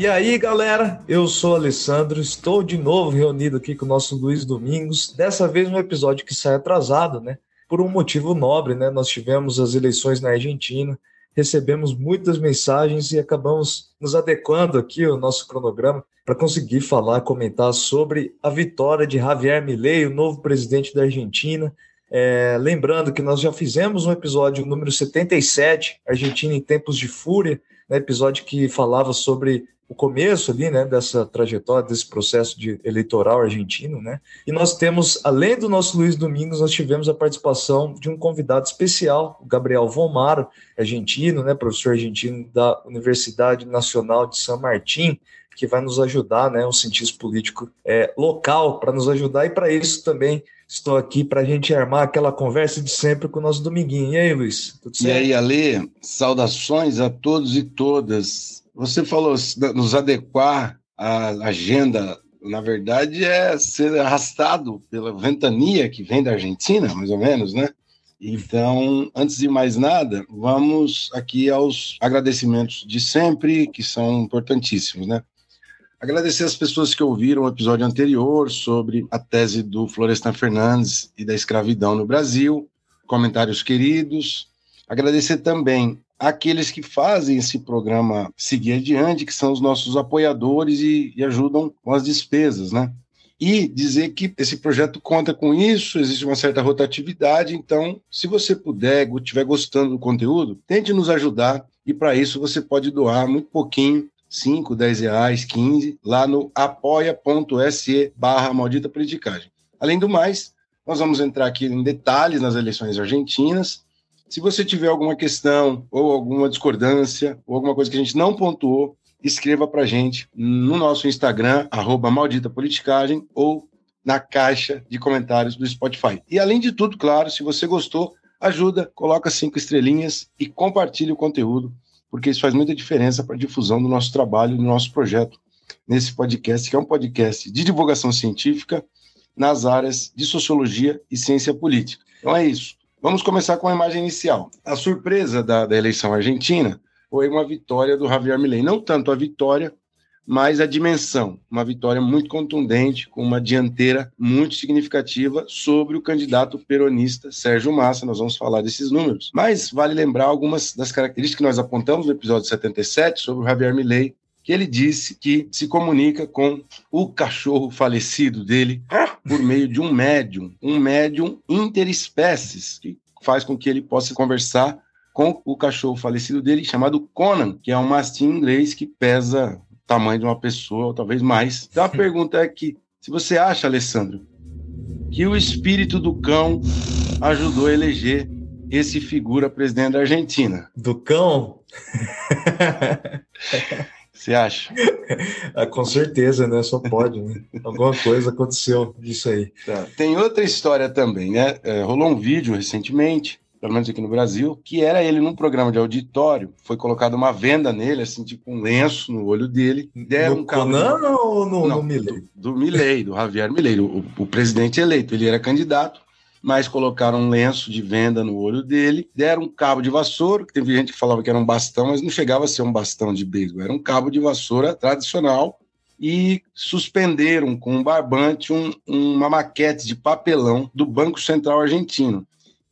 E aí, galera, eu sou Alessandro, estou de novo reunido aqui com o nosso Luiz Domingos. Dessa vez um episódio que sai atrasado, né? Por um motivo nobre, né? Nós tivemos as eleições na Argentina, recebemos muitas mensagens e acabamos nos adequando aqui ao nosso cronograma para conseguir falar, comentar sobre a vitória de Javier Milei, o novo presidente da Argentina. É, lembrando que nós já fizemos um episódio número 77, Argentina em Tempos de Fúria, né, episódio que falava sobre o começo ali, né, dessa trajetória, desse processo de eleitoral argentino, né? E nós temos, além do nosso Luiz Domingos, nós tivemos a participação de um convidado especial, o Gabriel Vomaro, argentino, né, professor argentino da Universidade Nacional de San Martín, que vai nos ajudar, né, um cientista político é, local, para nos ajudar, e para isso também estou aqui para a gente armar aquela conversa de sempre com o nosso Dominguinho. E aí, Luiz? Tudo certo? E aí, Ale, saudações a todos e todas você falou nos adequar à agenda, na verdade, é ser arrastado pela ventania que vem da Argentina, mais ou menos, né? Então, antes de mais nada, vamos aqui aos agradecimentos de sempre, que são importantíssimos, né? Agradecer as pessoas que ouviram o episódio anterior sobre a tese do Florestan Fernandes e da escravidão no Brasil, comentários queridos. Agradecer também aqueles que fazem esse programa seguir adiante, que são os nossos apoiadores e, e ajudam com as despesas, né? E dizer que esse projeto conta com isso, existe uma certa rotatividade, então, se você puder, estiver gostando do conteúdo, tente nos ajudar, e para isso você pode doar muito pouquinho, 5, 10 reais, 15, lá no apoia.se barra maldita politicagem. Além do mais, nós vamos entrar aqui em detalhes nas eleições argentinas, se você tiver alguma questão ou alguma discordância ou alguma coisa que a gente não pontuou, escreva para a gente no nosso Instagram, arroba Maldita Politicagem, ou na caixa de comentários do Spotify. E além de tudo, claro, se você gostou, ajuda, coloca cinco estrelinhas e compartilhe o conteúdo, porque isso faz muita diferença para a difusão do nosso trabalho, do nosso projeto nesse podcast, que é um podcast de divulgação científica nas áreas de sociologia e ciência política. Então é isso. Vamos começar com a imagem inicial. A surpresa da, da eleição argentina foi uma vitória do Javier Milei. Não tanto a vitória, mas a dimensão. Uma vitória muito contundente, com uma dianteira muito significativa sobre o candidato peronista Sérgio Massa. Nós vamos falar desses números. Mas vale lembrar algumas das características que nós apontamos no episódio 77 sobre o Javier Milei, que ele disse que se comunica com o cachorro falecido dele por meio de um médium, um médium interespécies, que faz com que ele possa conversar com o cachorro falecido dele, chamado Conan, que é um mastim inglês que pesa o tamanho de uma pessoa, ou talvez mais. Então a pergunta é que, se você acha, Alessandro, que o espírito do cão ajudou a eleger esse figura presidente da Argentina? Do cão? Você acha? ah, com certeza, né? Só pode, né? Alguma coisa aconteceu disso aí. Tá. Tem outra história também, né? É, rolou um vídeo recentemente, pelo menos aqui no Brasil, que era ele num programa de auditório, foi colocada uma venda nele, assim, tipo um lenço no olho dele. Deram no um Conan de... ou no, Não, no Milley? Do, do Milley, do Javier Milley, o, o presidente eleito. Ele era candidato mas colocaram um lenço de venda no olho dele, deram um cabo de vassoura, que teve gente que falava que era um bastão, mas não chegava a ser um bastão de beisebol, era um cabo de vassoura tradicional, e suspenderam com um barbante um, uma maquete de papelão do Banco Central Argentino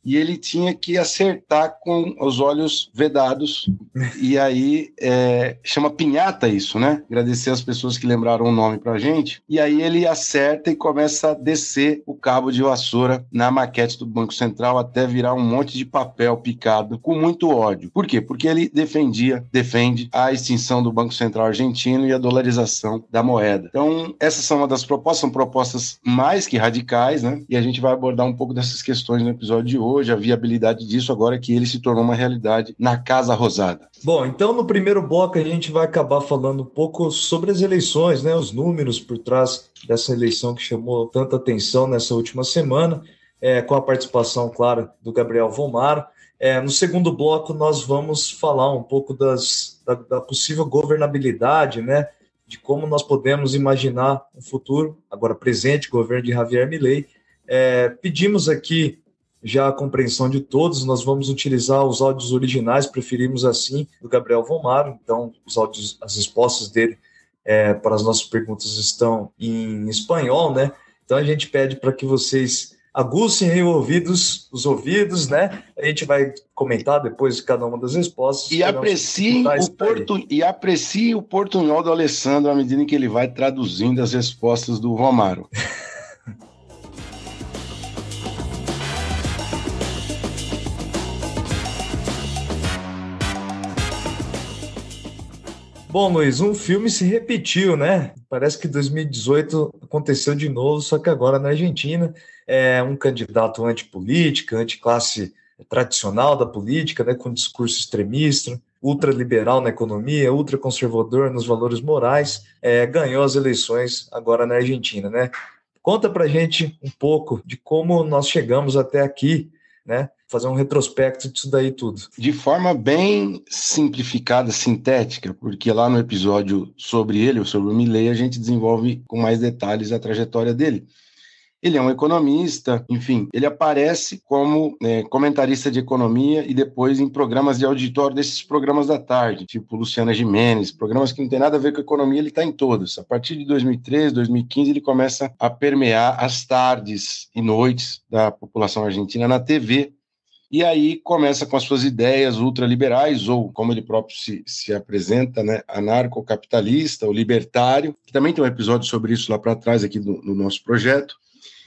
e ele tinha que acertar com os olhos vedados. E aí é, chama pinhata isso, né? Agradecer as pessoas que lembraram o nome pra gente. E aí ele acerta e começa a descer o cabo de vassoura na maquete do Banco Central até virar um monte de papel picado com muito ódio. Por quê? Porque ele defendia, defende a extinção do Banco Central argentino e a dolarização da moeda. Então, essas são uma das propostas, são propostas mais que radicais, né? E a gente vai abordar um pouco dessas questões no episódio de hoje hoje, a viabilidade disso agora que ele se tornou uma realidade na Casa Rosada. Bom, então no primeiro bloco a gente vai acabar falando um pouco sobre as eleições, né, os números por trás dessa eleição que chamou tanta atenção nessa última semana, é, com a participação, claro, do Gabriel Vomar. É, no segundo bloco nós vamos falar um pouco das, da, da possível governabilidade, né, de como nós podemos imaginar um futuro, agora presente, governo de Javier Milei. É, pedimos aqui já a compreensão de todos, nós vamos utilizar os áudios originais, preferimos assim, do Gabriel Vomaro, então os áudios, as respostas dele é, para as nossas perguntas estão em espanhol, né? Então a gente pede para que vocês aguçem ouvidos, os ouvidos, né? A gente vai comentar depois cada uma das respostas. E apreciem o, portu... e aprecie o portunhol do Alessandro à medida que ele vai traduzindo as respostas do Romário. Bom, Luiz, um filme se repetiu, né? Parece que 2018 aconteceu de novo, só que agora na Argentina é um candidato antipolítica, anticlasse tradicional da política, né, com discurso extremista, ultraliberal na economia, ultraconservador nos valores morais, é, ganhou as eleições agora na Argentina, né? Conta pra gente um pouco de como nós chegamos até aqui, né? fazer um retrospecto disso daí tudo. De forma bem simplificada, sintética, porque lá no episódio sobre ele, sobre o Milley, a gente desenvolve com mais detalhes a trajetória dele. Ele é um economista, enfim, ele aparece como é, comentarista de economia e depois em programas de auditório desses programas da tarde, tipo Luciana Jimenez, programas que não tem nada a ver com economia, ele está em todos. A partir de 2013, 2015, ele começa a permear as tardes e noites da população argentina na TV, e aí começa com as suas ideias ultraliberais, ou como ele próprio se, se apresenta, né, anarcocapitalista, ou libertário, que também tem um episódio sobre isso lá para trás aqui no, nosso projeto.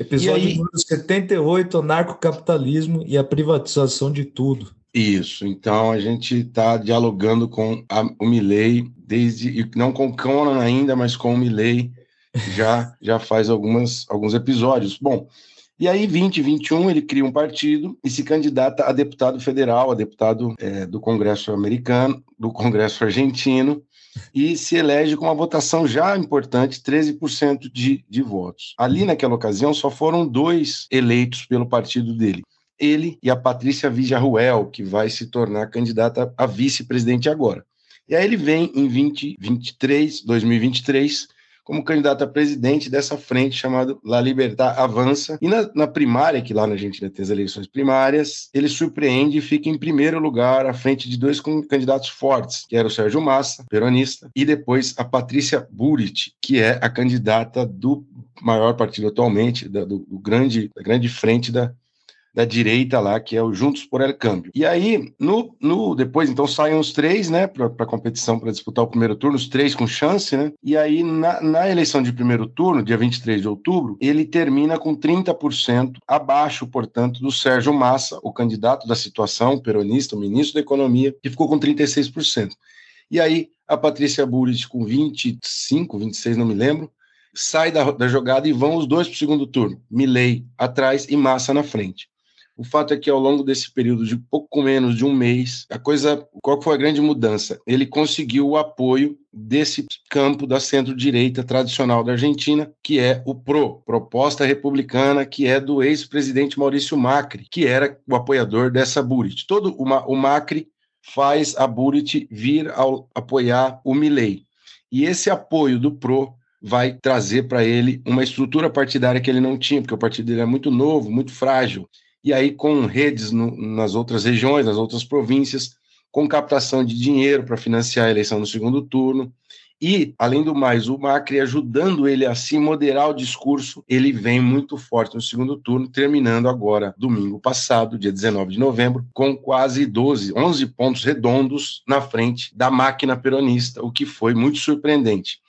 Episódio aí, número 78, anarcocapitalismo e a privatização de tudo. Isso, então a gente está dialogando com a, o Milley, desde, não com o Conan ainda, mas com o Milley, já, já faz algumas, alguns episódios. Bom, e aí, 2021, ele cria um partido e se candidata a deputado federal, a deputado é, do Congresso americano, do Congresso argentino, e se elege com uma votação já importante, 13% de, de votos. Ali, naquela ocasião, só foram dois eleitos pelo partido dele. Ele e a Patrícia Villarruel, que vai se tornar candidata a vice-presidente agora. E aí ele vem em 2023, 2023, como candidato a presidente dessa frente chamada La Libertad Avança. E na, na, primária, que lá na Argentina tem as eleições primárias, ele surpreende e fica em primeiro lugar à frente de dois candidatos fortes, que era o Sérgio Massa, peronista, e depois a Patrícia Burit, que é a candidata do maior partido atualmente, da, do, do grande, da grande frente da, da direita lá, que é o Juntos por El Câmbio. E aí, no, no depois, então, saem os três, né, para competição, para disputar o primeiro turno, os três com chance, né? E aí, na, na eleição de primeiro turno, dia 23 de outubro, ele termina com 30% abaixo, portanto, do Sérgio Massa, o candidato da situação, peronista, o ministro da Economia, que ficou com 36%. E aí, a Patrícia Burris, com 25, 26, não me lembro, sai da, da jogada e vão os dois para o segundo turno. Milley atrás e Massa na frente. O fato é que ao longo desse período de pouco menos de um mês, a coisa, qual foi a grande mudança? Ele conseguiu o apoio desse campo da centro-direita tradicional da Argentina, que é o PRO, Proposta Republicana, que é do ex-presidente Maurício Macri, que era o apoiador dessa Burit. Todo uma, o Macri faz a Burit vir ao apoiar o Milley. E esse apoio do PRO vai trazer para ele uma estrutura partidária que ele não tinha, porque o partido dele é muito novo, muito frágil e aí com redes no, nas outras regiões, nas outras províncias, com captação de dinheiro para financiar a eleição no segundo turno. E, além do mais, o Macri ajudando ele a se moderar o discurso, ele vem muito forte no segundo turno, terminando agora, domingo passado, dia 19 de novembro, com quase 12, 11 pontos redondos na frente da máquina peronista, o que foi muito surpreendente.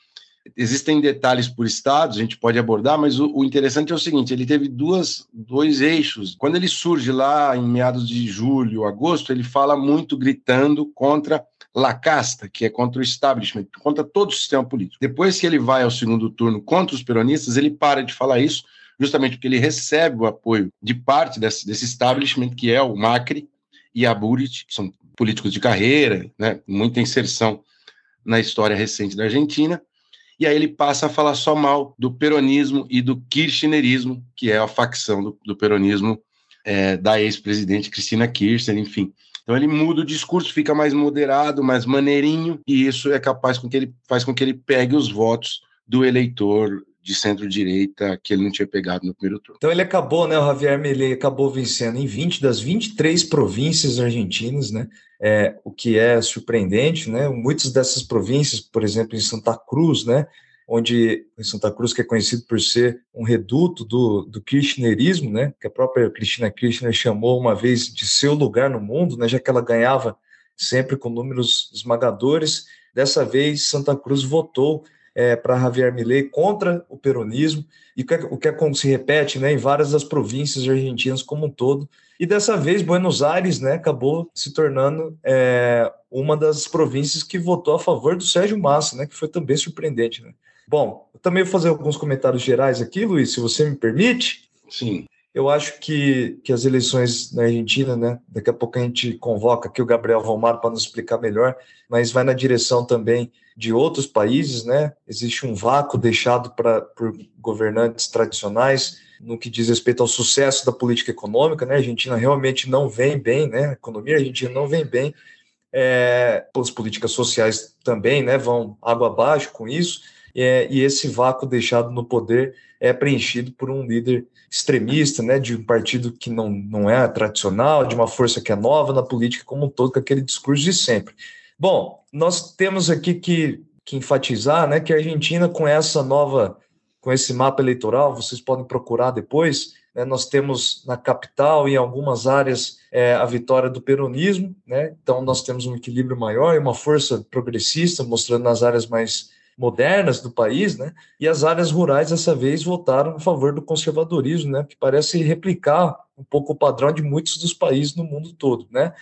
Existem detalhes por estados, a gente pode abordar, mas o, o, interessante é o seguinte: ele teve duas, dois eixos. Quando ele surge lá em meados de julho, agosto, ele fala muito gritando contra La Casta, que é contra o establishment, contra todo o sistema político. Depois que ele vai ao segundo turno contra os peronistas, ele para de falar isso, justamente porque ele recebe o apoio de parte desse, desse establishment, que é o Macri e a Burit, que são políticos de carreira, né, muita inserção na história recente da Argentina e aí ele passa a falar só mal do peronismo e do kirchnerismo, que é a facção do, do peronismo é, da ex-presidente Cristina Kirchner, enfim. Então ele muda o discurso, fica mais moderado, mais maneirinho, e isso é capaz com que ele faz com que ele pegue os votos do eleitor de centro-direita que ele não tinha pegado no primeiro turno. Então ele acabou, né? O Javier Milei acabou vencendo em 20 das 23 províncias argentinas, né? É, o que é surpreendente, né? Muitas dessas províncias, por exemplo, em Santa Cruz, né? Onde Santa Cruz, que é conhecido por ser um reduto do, do kirchnerismo, né? Que a própria Cristina Kirchner chamou uma vez de seu lugar no mundo, né? Já que ela ganhava sempre com números esmagadores. Dessa vez, Santa Cruz votou é, para Javier Milei contra o peronismo, e o que, é, o que é, se repete né, em várias das províncias argentinas como um todo. E dessa vez, Buenos Aires né, acabou se tornando é, uma das províncias que votou a favor do Sérgio Massa, né, que foi também surpreendente. Né? Bom, eu também vou fazer alguns comentários gerais aqui, Luiz, se você me permite. Sim. Eu acho que, que as eleições na Argentina, né? Daqui a pouco a gente convoca aqui o Gabriel Valmar para nos explicar melhor, mas vai na direção também de outros países, né? Existe um vácuo deixado pra, por governantes tradicionais no que diz respeito ao sucesso da política econômica, né? A Argentina realmente não vem bem, né? A economia argentina não vem bem. É, as políticas sociais também, né? Vão água abaixo com isso. É, e esse vácuo deixado no poder é preenchido por um líder extremista, né, de um partido que não, não é tradicional, de uma força que é nova na política como um todo, com aquele discurso de sempre. Bom, nós temos aqui que, que enfatizar né, que a Argentina, com essa nova, com esse mapa eleitoral, vocês podem procurar depois, né, nós temos na capital e em algumas áreas é, a vitória do peronismo, né, então nós temos um equilíbrio maior e uma força progressista, mostrando nas áreas mais modernas do país, né? E as áreas rurais dessa vez votaram a favor do conservadorismo, né? Que parece replicar um pouco o padrão de muitos dos países no mundo todo, né?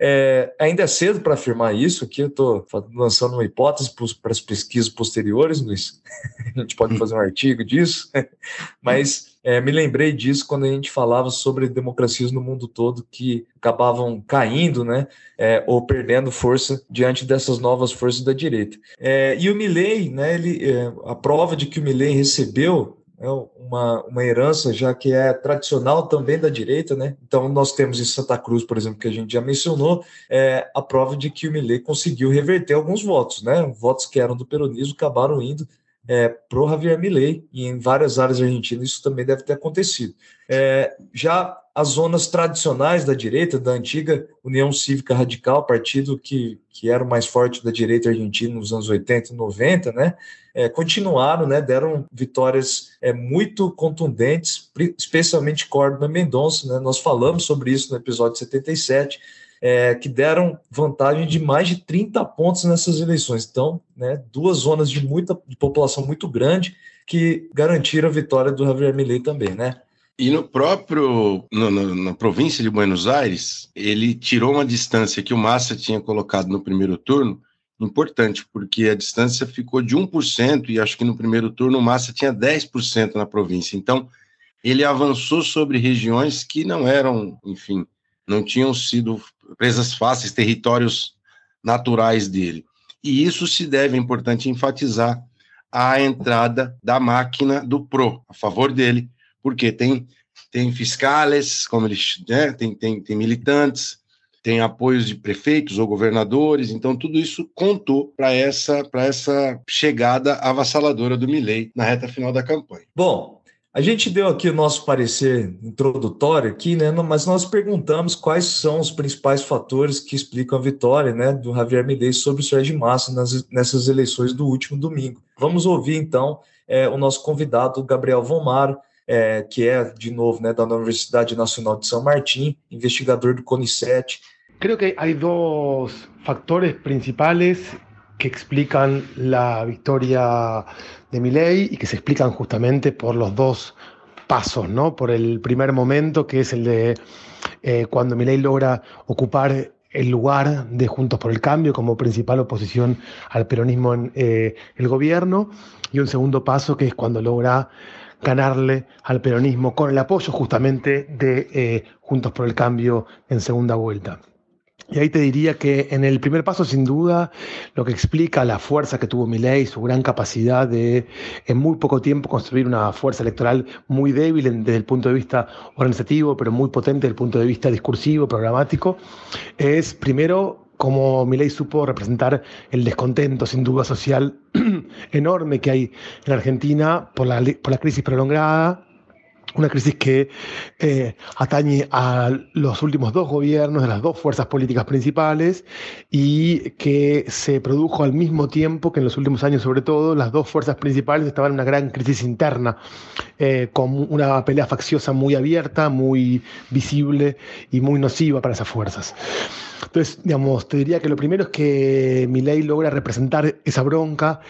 É, ainda é cedo para afirmar isso, aqui eu estou lançando uma hipótese para as pesquisas posteriores, Luiz. a gente pode fazer um artigo disso, mas é, me lembrei disso quando a gente falava sobre democracias no mundo todo que acabavam caindo, né, é, ou perdendo força diante dessas novas forças da direita. É, e o Milley, né, ele, é, a prova de que o Milley recebeu é uma, uma herança já que é tradicional também da direita, né? Então nós temos em Santa Cruz, por exemplo, que a gente já mencionou, é, a prova de que o Millet conseguiu reverter alguns votos, né? Votos que eram do peronismo acabaram indo é, pro Javier Milei e em várias áreas argentinas isso também deve ter acontecido. É, já as zonas tradicionais da direita, da antiga União Cívica Radical, partido que, que era o mais forte da direita argentina nos anos 80 e 90, né, é, continuaram, né, deram vitórias é, muito contundentes, especialmente Córdoba Mendonça, né, nós falamos sobre isso no episódio 77, é, que deram vantagem de mais de 30 pontos nessas eleições. Então, né, duas zonas de muita de população muito grande que garantiram a vitória do Javier Milei também, né? E no próprio, no, no, na província de Buenos Aires, ele tirou uma distância que o Massa tinha colocado no primeiro turno, importante, porque a distância ficou de 1%, e acho que no primeiro turno o Massa tinha 10% na província. Então, ele avançou sobre regiões que não eram, enfim, não tinham sido presas fáceis, territórios naturais dele. E isso se deve, é importante enfatizar, à entrada da máquina do PRO, a favor dele, porque tem, tem fiscais, como eles, né, tem, tem, tem militantes, tem apoios de prefeitos ou governadores, então tudo isso contou para essa, essa chegada avassaladora do Milley na reta final da campanha. Bom, a gente deu aqui o nosso parecer introdutório aqui, né? Mas nós perguntamos quais são os principais fatores que explicam a vitória, né, do Javier Milei sobre o Sérgio Massa nas, nessas eleições do último domingo. Vamos ouvir então é, o nosso convidado Gabriel Vomaro, é, que é de novo, né, da Universidade Nacional de São Martim, investigador do CONICET. Creo que hay dos factores principales que explican la victoria de Milei y que se explican justamente por los dos pasos, ¿no? Por el primer momento, que es el de eh, cuando Milei logra ocupar el lugar de Juntos por el Cambio como principal oposición al peronismo en eh, el gobierno, y un segundo paso que es cuando logra ganarle al peronismo con el apoyo justamente de eh, Juntos por el Cambio en segunda vuelta. Y ahí te diría que en el primer paso, sin duda, lo que explica la fuerza que tuvo Milei, su gran capacidad de en muy poco tiempo construir una fuerza electoral muy débil desde el punto de vista organizativo, pero muy potente desde el punto de vista discursivo, programático, es primero cómo Milei supo representar el descontento, sin duda, social enorme que hay en Argentina por la, por la crisis prolongada una crisis que eh, atañe a los últimos dos gobiernos de las dos fuerzas políticas principales y que se produjo al mismo tiempo que en los últimos años, sobre todo, las dos fuerzas principales estaban en una gran crisis interna, eh, con una pelea facciosa muy abierta, muy visible y muy nociva para esas fuerzas. Entonces, digamos, te diría que lo primero es que Milei logra representar esa bronca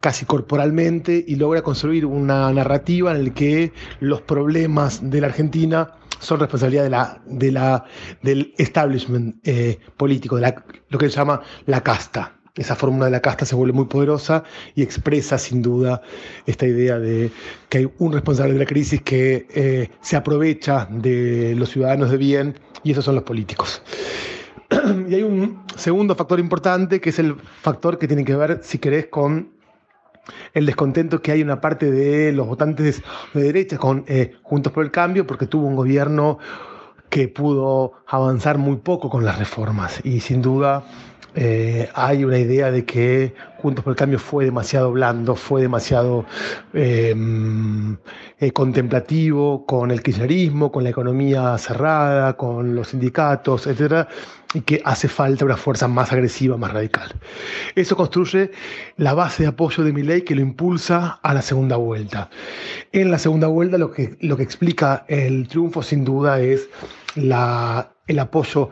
casi corporalmente y logra construir una narrativa en la que los problemas de la Argentina son responsabilidad de la, de la, del establishment eh, político, de lo que se llama la casta. Esa fórmula de la casta se vuelve muy poderosa y expresa sin duda esta idea de que hay un responsable de la crisis que eh, se aprovecha de los ciudadanos de bien y esos son los políticos. y hay un segundo factor importante que es el factor que tiene que ver, si querés, con el descontento que hay una parte de los votantes de derecha con eh, Juntos por el Cambio, porque tuvo un gobierno que pudo avanzar muy poco con las reformas. Y sin duda eh, hay una idea de que Juntos por el Cambio fue demasiado blando, fue demasiado em, eh, contemplativo con el kirchnerismo, con la economía cerrada, con los sindicatos, etcétera, y que hace falta una fuerza más agresiva, más radical. Eso construye la base de apoyo de mi ley que lo impulsa a la segunda vuelta. En la segunda vuelta lo que, lo que explica el triunfo sin duda es la, el apoyo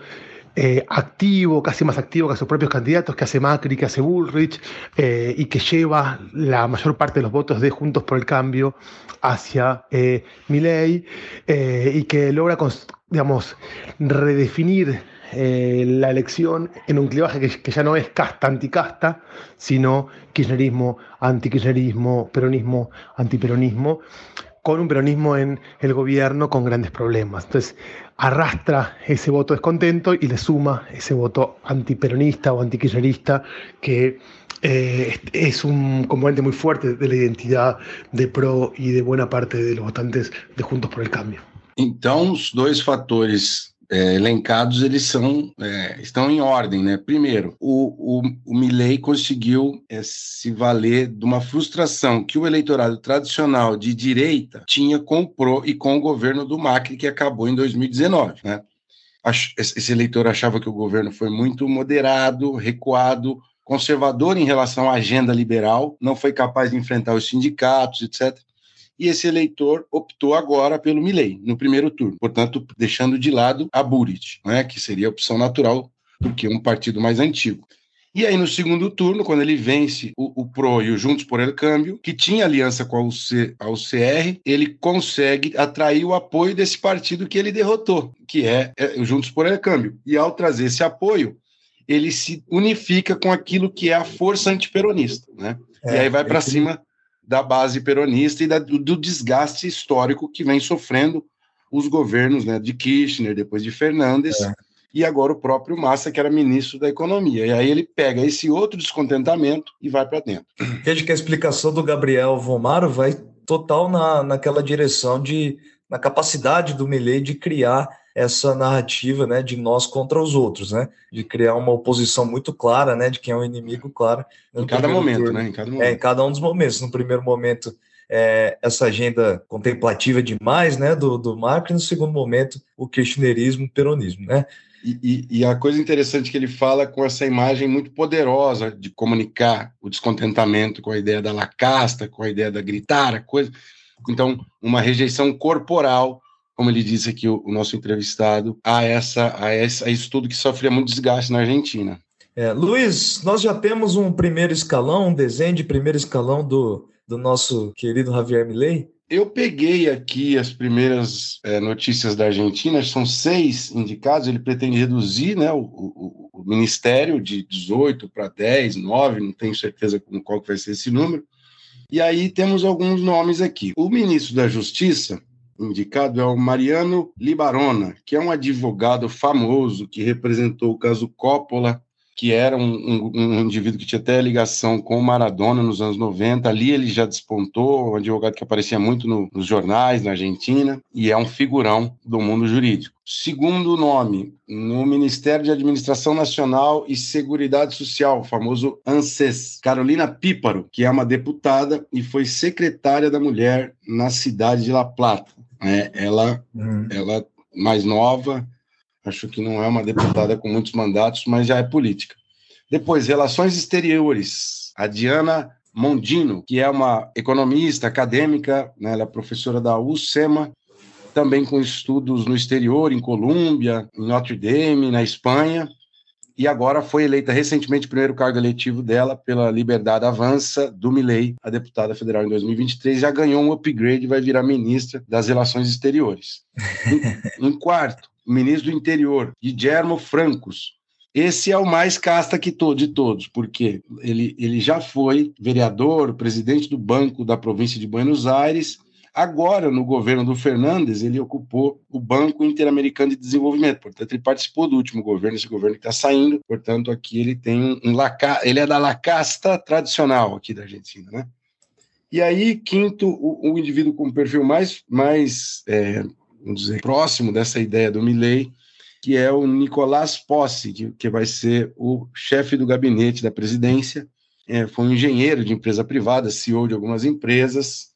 eh, activo, casi más activo que a sus propios candidatos, que hace Macri, que hace Bullrich, eh, y que lleva la mayor parte de los votos de Juntos por el Cambio hacia eh, Milei, eh, y que logra, digamos, redefinir la elección en un clivaje que, ya no es casta anticasta, sino kirchnerismo antikirchnerismo, peronismo antiperonismo, con un peronismo en el gobierno con grandes problemas. Entonces, arrastra ese voto descontento y le suma ese voto antiperonista o antikirchnerista que eh, es un componente muy fuerte de la identidad de PRO y de buena parte de los votantes de Juntos por el Cambio. Então, os dois fatores é, elencados eles são é, estão em ordem, né? Primeiro, o, o, o Milley conseguiu é, se valer de uma frustração que o eleitorado tradicional de direita tinha com o PRO e com o governo do Macri que acabou em 2019, né? Esse eleitor achava que o governo foi muito moderado, recuado, conservador em relação à agenda liberal, não foi capaz de enfrentar os sindicatos, etc e esse eleitor optou agora pelo Milley no primeiro turno, portanto, deixando de lado a Burit, né, que seria a opção natural, porque é um partido mais antigo. E aí, no segundo turno, quando ele vence o, o PRO e o Juntos por El Câmbio, que tinha aliança com a, UC, a UCR, ele consegue atrair o apoio desse partido que ele derrotou, que é, é o Juntos por El Câmbio. E ao trazer esse apoio, ele se unifica com aquilo que é a força antiperonista, né? É, e aí vai para cima da base peronista e da, do desgaste histórico que vem sofrendo os governos né, de Kirchner, depois de Fernandes, é. e agora o próprio Massa, que era ministro da Economia. E aí ele pega esse outro descontentamento e vai para dentro. Veja que a explicação do Gabriel Vomaro vai total na, naquela direção de na capacidade do Milley de criar essa narrativa né, de nós contra os outros, né, de criar uma oposição muito clara, né, de quem é o inimigo, claro. Em cada momento, turno. né, em cada momento. É, em cada um dos momentos. No primeiro momento, é, essa agenda contemplativa demais, né, do, do Marco, e no segundo momento, o kirchnerismo, o peronismo, né. E, e, e, a coisa interessante que ele fala com essa imagem muito poderosa de comunicar o descontentamento com a ideia da lacasta, com a ideia da gritar, a coisa. Então, uma rejeição corporal como ele disse aqui, o, o nosso entrevistado, a, essa, a, essa, a isso tudo que sofria muito desgaste na Argentina. É, Luiz, nós já temos um primeiro escalão, um desenho de primeiro escalão do, do nosso querido Javier Milei? Eu peguei aqui as primeiras é, notícias da Argentina, são seis indicados, ele pretende reduzir né, o, o, o ministério de 18 para 10, 9, não tenho certeza com qual vai ser esse número. E aí temos alguns nomes aqui. O ministro da Justiça, indicado é o Mariano Libarona, que é um advogado famoso que representou o caso Coppola que era um, um, um, indivíduo que tinha até ligação com o Maradona nos anos 90. Ali ele já despontou, um advogado que aparecia muito no, nos jornais na Argentina, e é um figurão do mundo jurídico. Segundo nome, no Ministério de Administração Nacional e Seguridade Social, o famoso ANSES, Carolina Píparo, que é uma deputada e foi secretária da mulher na cidade de La Plata. É, ela, uhum. ela mais nova, Acho que não é uma deputada com muitos mandatos, mas já é política. Depois, relações exteriores. A Diana Mondino, que é uma economista acadêmica, né, ela é professora da UCEMA, também com estudos no exterior, em Colômbia, em Notre Dame, na Espanha, e agora foi eleita recentemente o primeiro cargo eletivo dela pela Liberdade Avança do Milei, a deputada federal em 2023, já ganhou um upgrade e vai virar ministra das Relações Exteriores. em, em quarto, ministro do Interior, Guillermo Francos. Esse é o mais casta que to de todos, porque ele, ele já foi vereador, presidente do Banco da província de Buenos Aires. Agora, no governo do Fernandes, ele ocupou o Banco Interamericano de Desenvolvimento. Portanto, ele participou do último governo, esse governo que está saindo. Portanto, aqui ele tem um, um laca, ele é da lacasta tradicional aqui da Argentina, né? E aí, quinto, o, o indivíduo com perfil mais, mais é, vamos dizer, próximo dessa ideia do Milley, que é o Nicolás Possi, que, que vai ser o chefe do gabinete da presidência. É, foi um engenheiro de empresa privada, CEO de algumas empresas,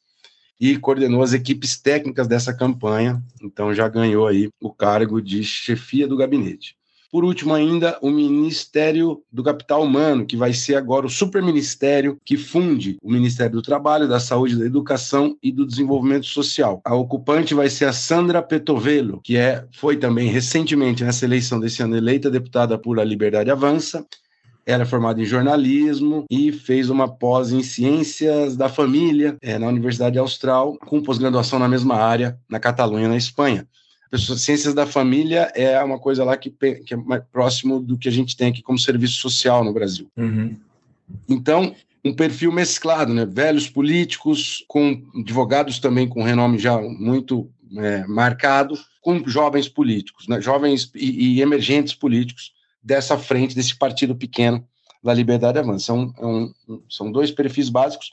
e coordenou as equipes técnicas dessa campanha, então já ganhou aí o cargo de chefia do gabinete. Por último, ainda, o Ministério do Capital Humano, que vai ser agora o superministério que funde o Ministério do Trabalho, da Saúde, da Educação e do Desenvolvimento Social. A ocupante vai ser a Sandra Petovelo, que é, foi também recentemente, nessa eleição desse ano, eleita deputada por A Liberdade Avança. Ela é formada em jornalismo e fez uma pós em ciências da família é, na Universidade Austral, com pós-graduação na mesma área, na Catalunha, na Espanha ciências da família é uma coisa lá que, que, é mais próximo do que a gente tem aqui como serviço social no Brasil. Uhum. Então, um perfil mesclado, né? Velhos políticos, com advogados também com renome já muito é, marcado, com jovens políticos, né? jovens e, e, emergentes políticos dessa frente, desse partido pequeno da Liberdade Avança. São, é um, são dois perfis básicos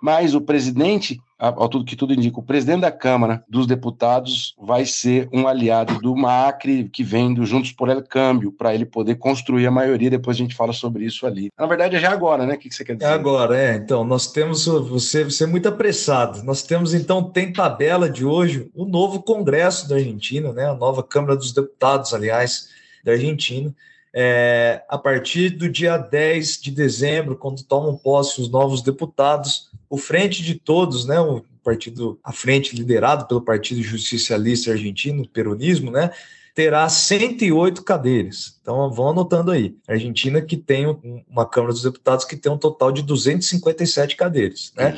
mas o presidente, ao tudo que tudo indica, o presidente da Câmara dos Deputados vai ser um aliado do Macri, que vem do Juntos por El Câmbio, para ele poder construir a maioria. Depois a gente fala sobre isso ali. Na verdade, é já agora, né? O que você quer dizer? É agora, é. Então, nós temos. Você, você é muito apressado. Nós temos, então, tem tabela de hoje o novo Congresso da Argentina, né? A nova Câmara dos Deputados, aliás, da Argentina. É, a partir do dia 10 de dezembro, quando tomam posse os novos deputados, o Frente de Todos, né, o partido, a frente liderado pelo Partido Justicialista Argentino, peronismo, né, terá 108 cadeiras. Então vão anotando aí. A Argentina que tem uma Câmara dos Deputados que tem um total de 257 cadeiras, né?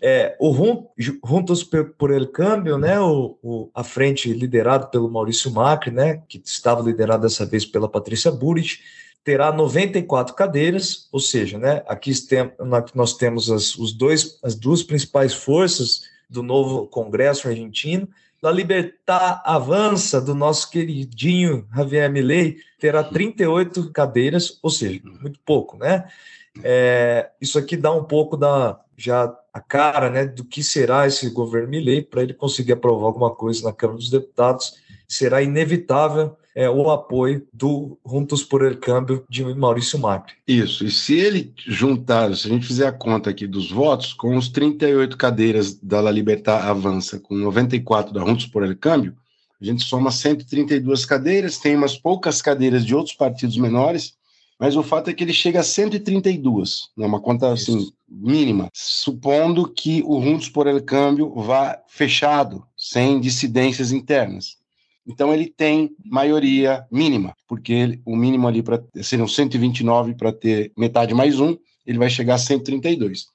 É, o Juntos por El Câmbio, né, o, o, a frente liderada pelo Maurício Macri, né, que estava liderada dessa vez pela Patrícia Burich, terá 94 cadeiras, ou seja, né, aqui nós temos as, os dois, as duas principais forças do novo Congresso argentino. Da Libertar Avança, do nosso queridinho Javier Milei, terá 38 cadeiras, ou seja, muito pouco, né? É, isso aqui dá um pouco da já a cara, né, do que será esse governo Milei para ele conseguir aprovar alguma coisa na Câmara dos Deputados. Será inevitável é, o apoio do Juntos por El Câmbio de Maurício Macri. Isso, e se ele juntar, se a gente fizer a conta aqui dos votos, com os 38 cadeiras da La Libertad Avança, com 94 da Juntos por El Câmbio, a gente soma 132 cadeiras, tem umas poucas cadeiras de outros partidos menores, mas o fato é que ele chega a 132, né, uma conta assim mínima, supondo que o Juntos por El Câmbio vá fechado, sem dissidências internas. Então ele tem maioria mínima, porque o mínimo ali para seriam 129 para ter metade mais um, ele vai chegar a 132.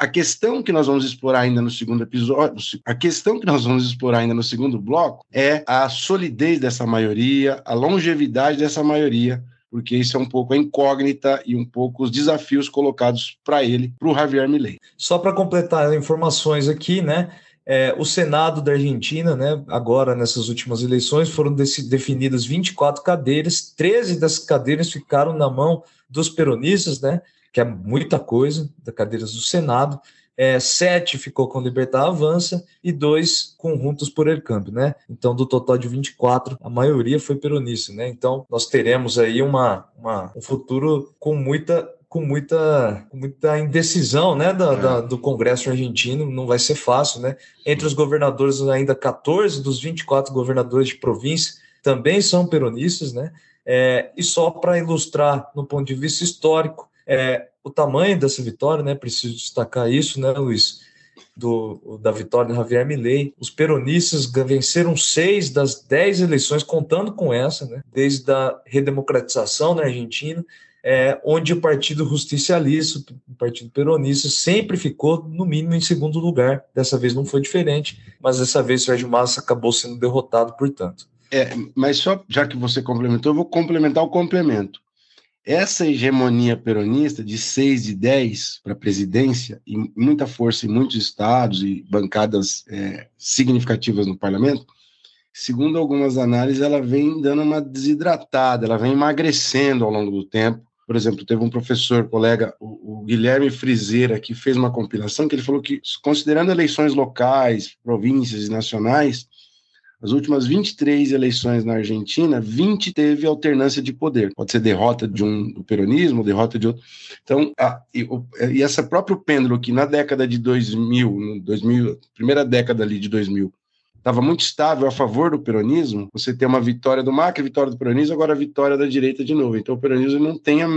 A questão que nós vamos explorar ainda no segundo episódio, a questão que nós vamos explorar ainda no segundo bloco é a solidez dessa maioria, a longevidade dessa maioria, porque isso é um pouco a incógnita e um pouco os desafios colocados para ele, para o Javier Milei. Só para completar as informações aqui, né? É, o Senado da Argentina, né, agora nessas últimas eleições, foram definidas 24 cadeiras, 13 das cadeiras ficaram na mão dos peronistas, né, que é muita coisa, das cadeiras do Senado. É, sete ficou com Libertar Avança e dois com Juntos por El Cambio, né? Então, do total de 24, a maioria foi peronista, né? Então, nós teremos aí uma, uma um futuro com muita com muita, muita indecisão né, da, da, é. do Congresso argentino, não vai ser fácil. Né? Entre os governadores, ainda 14 dos 24 governadores de província também são peronistas, né? É, e só para ilustrar, no ponto de vista histórico, é, o tamanho dessa vitória, né? Preciso destacar isso, né, Luiz? Do, da vitória de Javier Milei. Os peronistas venceram seis das dez eleições, contando com essa, né? Desde a redemocratização na Argentina é, onde o Partido Justicialista, o Partido Peronista, sempre ficou, no mínimo, em segundo lugar. Dessa vez não foi diferente, mas dessa vez o Sérgio Massa acabou sendo derrotado, portanto. É, mas só já que você complementou, eu vou complementar o complemento. Essa hegemonia peronista de 6 de 10 para a presidência, e muita força em muitos estados e bancadas é, significativas no parlamento, segundo algumas análises, ela vem dando uma desidratada, ela vem emagrecendo ao longo do tempo, por exemplo, teve um professor, colega, o, o Guilherme Frizeira, que fez uma compilação que ele falou que, considerando eleições locais, províncias e nacionais, as últimas 23 eleições na Argentina, 20 teve alternância de poder. Pode ser derrota de um do peronismo, derrota de outro. Então, a, e, o, e essa próprio pêndulo que na década de 2000, 2000 primeira década ali de 2000, estava muito estável a favor do peronismo, você tem uma vitória do Macri, vitória do peronismo, agora a vitória da direita de novo. Então o peronismo não tem a,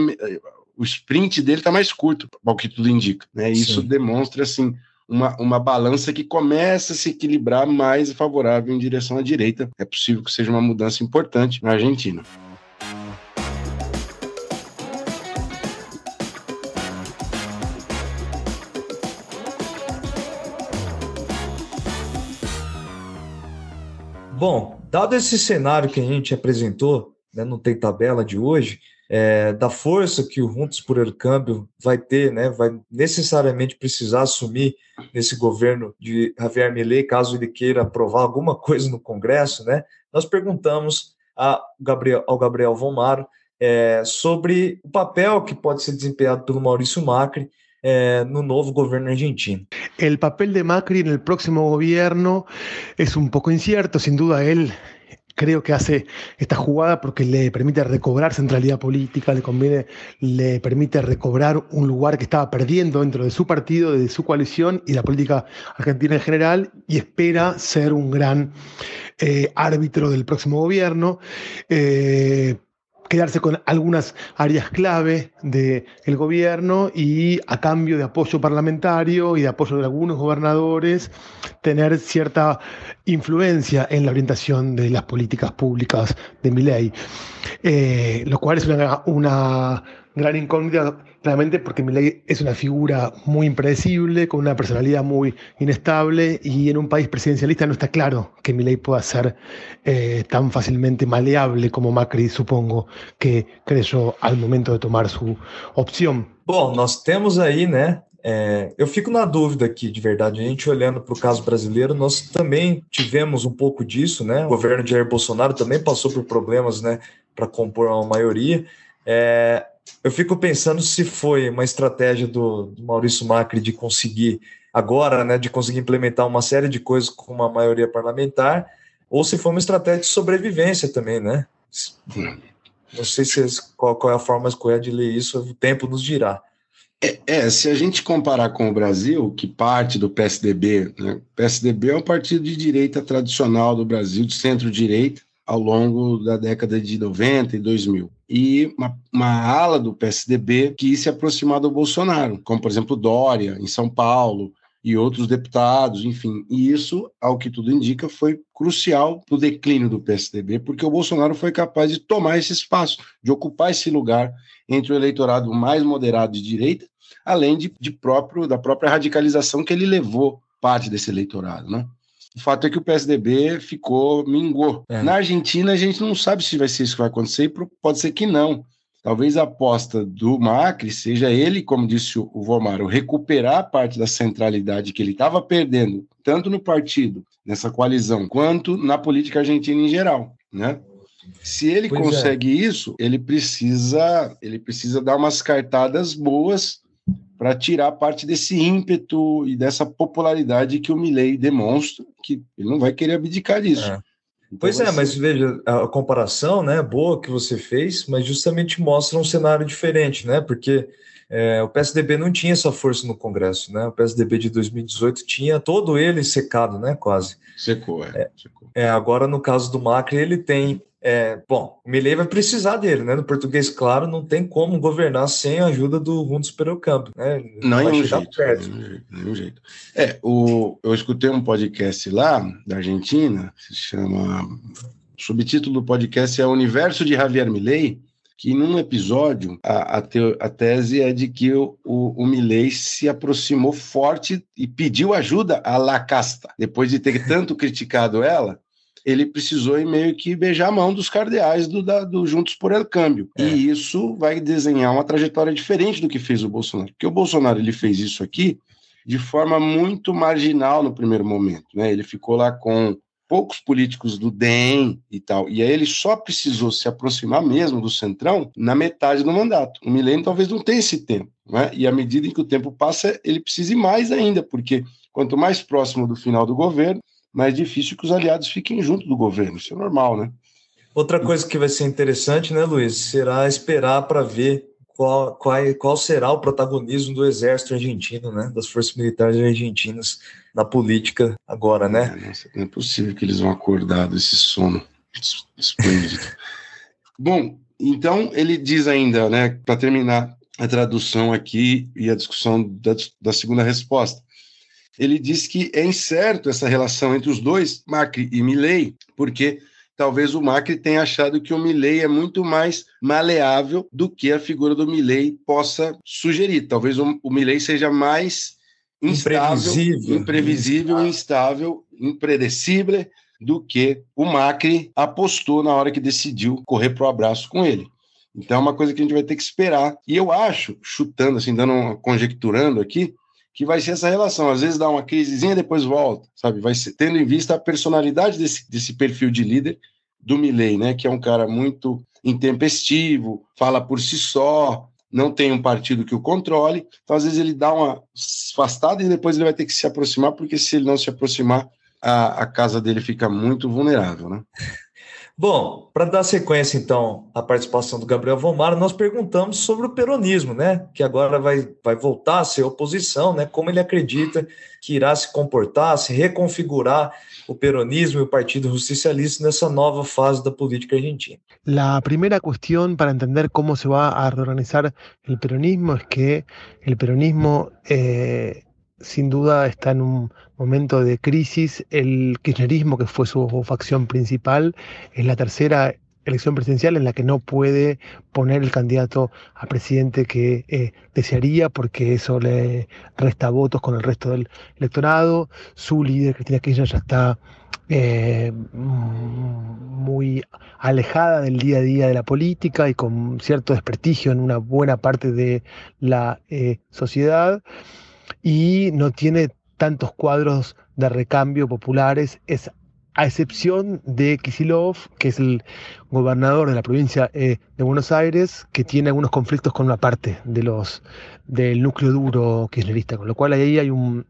o sprint dele está mais curto, ao que tudo indica. Né? Isso Sim. demonstra assim uma, uma balança que começa a se equilibrar mais favorável em direção à direita. É possível que seja uma mudança importante na Argentina. Bom, dado esse cenário que a gente apresentou, né, não tem tabela de hoje, é, da força que o Juntos por El Câmbio vai ter, né, vai necessariamente precisar assumir nesse governo de Javier Milei, caso ele queira aprovar alguma coisa no Congresso, né, nós perguntamos Gabriel, ao Gabriel Von Maro é, sobre o papel que pode ser desempenhado pelo Maurício Macri eh. El papel de Macri en el próximo gobierno es un poco incierto, sin duda él creo que hace esta jugada porque le permite recobrar centralidad política, le conviene, le permite recobrar un lugar que estaba perdiendo dentro de su partido, de su coalición y la política argentina en general, y espera ser un gran eh, árbitro del próximo gobierno. Eh, quedarse con algunas áreas clave del gobierno y a cambio de apoyo parlamentario y de apoyo de algunos gobernadores, tener cierta influencia en la orientación de las políticas públicas de mi ley, eh, lo cual es una, una gran incógnita claramente porque Milei es una figura muy impredecible, con una personalidad muy inestable y en un país presidencialista no está claro que Milei pueda ser eh, tan fácilmente maleable como Macri, supongo, que creyó al momento de tomar su opción. Bom, nós temos aí, né? É, eu fico na dúvida aqui, de verdade. A gente olhando para o caso brasileiro, nós também tivemos um pouco disso, né? O governo de Jair Bolsonaro também passou por problemas, né, para compor uma maioria. É, eu fico pensando se foi uma estratégia do, do, Maurício Macri de conseguir agora, né, de conseguir implementar uma série de coisas com uma maioria parlamentar, ou se foi uma estratégia de sobrevivência também, né? Não sei se qual, qual é a forma correta de ler isso, o tempo nos dirá. É, é, se a gente comparar com o Brasil, que parte do PSDB, né? o PSDB é um partido de direita tradicional do Brasil, de centro-direita, ao longo da década de 90 e 2000. E uma, uma ala do PSDB quis se aproximar do Bolsonaro, como, por exemplo, Dória, em São Paulo, e outros deputados, enfim. E isso, ao que tudo indica, foi crucial para o declínio do PSDB, porque o Bolsonaro foi capaz de tomar esse espaço, de ocupar esse lugar entre o eleitorado mais moderado de direita, além de, de próprio, da própria radicalização que ele levou parte desse eleitorado, né? O fato é que o PSDB ficou, mingou. É. Na Argentina, a gente não sabe se vai ser isso que vai acontecer, pode ser que não. Talvez a aposta do Macri seja ele, como disse o Vomaro, recuperar parte da centralidade que ele estava perdendo, tanto no partido, nessa coalizão, quanto na política argentina em geral, né? Se ele pois é. consegue é. isso, ele precisa, ele precisa dar umas cartadas boas para tirar parte desse ímpeto e dessa popularidade que o Milley demonstra, que ele não vai querer abdicar disso. É. Então pois é, ser... mas veja, a comparação, né, boa que você fez, mas justamente mostra um cenário diferente, né, porque é, o PSDB não tinha essa força no Congresso, né, o PSDB de 2018 tinha todo ele secado, né, quase. Secou, é. é, secou. é agora no caso do Macri ele tem é, bom, o Milley vai precisar dele, né? No português, claro, não tem como governar sem a ajuda do Rundos pelo campo, né? Não, não é jeito, perto. Nenhum jeito. É, o, eu escutei um podcast lá da Argentina, se chama. O subtítulo do podcast é Universo de Javier Milley, que num episódio a, a, te, a tese é de que o, o, o Milley se aproximou forte e pediu ajuda à La Casta, depois de ter tanto criticado ela ele precisou em meio que beijar a mão dos cardeais do, da, do Juntos por El Câmbio. É. E isso vai desenhar uma trajetória diferente do que fez o Bolsonaro. Porque o Bolsonaro ele fez isso aqui de forma muito marginal no primeiro momento. Né? Ele ficou lá com poucos políticos do DEM e tal. E aí ele só precisou se aproximar mesmo do Centrão na metade do mandato. O milênio talvez não tenha esse tempo. Né? E à medida em que o tempo passa, ele precisa ir mais ainda, porque quanto mais próximo do final do governo, mais difícil que os aliados fiquem junto do governo. Isso é normal, né? Outra coisa que vai ser interessante, né, Luiz, será esperar para ver qual, qual, qual será o protagonismo do exército argentino, né, das forças militares argentinas na política agora, né? É, nossa, não é possível que eles vão acordar desse sono esplêndido. Bom, então ele diz ainda, né, para terminar a tradução aqui e a discussão da, da segunda resposta, ele diz que é incerto essa relação entre os dois, Macri e Milley, porque talvez o Macri tenha achado que o Milley é muito mais maleável do que a figura do Milley possa sugerir. Talvez o, o Milley seja mais instável, imprevisível, imprevisível instável, impredecível do que o Macri apostou na hora que decidiu correr para o abraço com ele. Então é uma coisa que a gente vai ter que esperar. E eu acho, chutando assim, dando uma, conjecturando aqui, que vai ser essa relação. Às vezes dá uma crisezinha, depois volta, sabe? Vai ser, tendo em vista a personalidade desse, desse perfil de líder do Milley, né? Que é um cara muito intempestivo, fala por si só, não tem um partido que o controle. Então, às vezes, ele dá uma afastada e depois ele vai ter que se aproximar, porque se ele não se aproximar, a, a casa dele fica muito vulnerável, né? Bom, para dar sequência, então, à participação do Gabriel Vomar, nós perguntamos sobre o peronismo, né? Que agora vai, vai voltar a ser oposição, né? Como ele acredita que irá se comportar, se reconfigurar o peronismo e o Partido Justicialista nessa nova fase da política argentina. A primeira questão para entender como se vai reorganizar o peronismo é que o peronismo eh, sin duda está en un momento de crisis. El kirchnerismo, que fue su facción principal, es la tercera elección presidencial en la que no puede poner el candidato a presidente que eh, desearía porque eso le resta votos con el resto del electorado. Su líder, Cristina Kirchner, ya está eh, muy alejada del día a día de la política y con cierto desprestigio en una buena parte de la eh, sociedad y no tiene tantos cuadros de recambio populares, es a excepción de Kisilov, que es el gobernador de la provincia eh, de Buenos Aires, que tiene algunos conflictos con una parte de los del núcleo duro kirchnerista, con lo cual ahí hay un,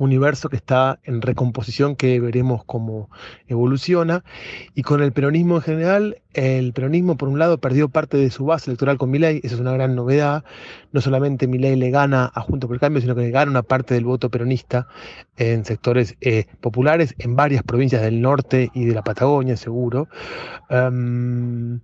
universo que está en recomposición que veremos cómo evoluciona. Y con el peronismo en general, el peronismo por un lado perdió parte de su base electoral con Milei, esa es una gran novedad. No solamente Milei le gana a Junto por Cambio, sino que le gana una parte del voto peronista en sectores eh, populares en varias provincias del norte y de la Patagonia, seguro. Em,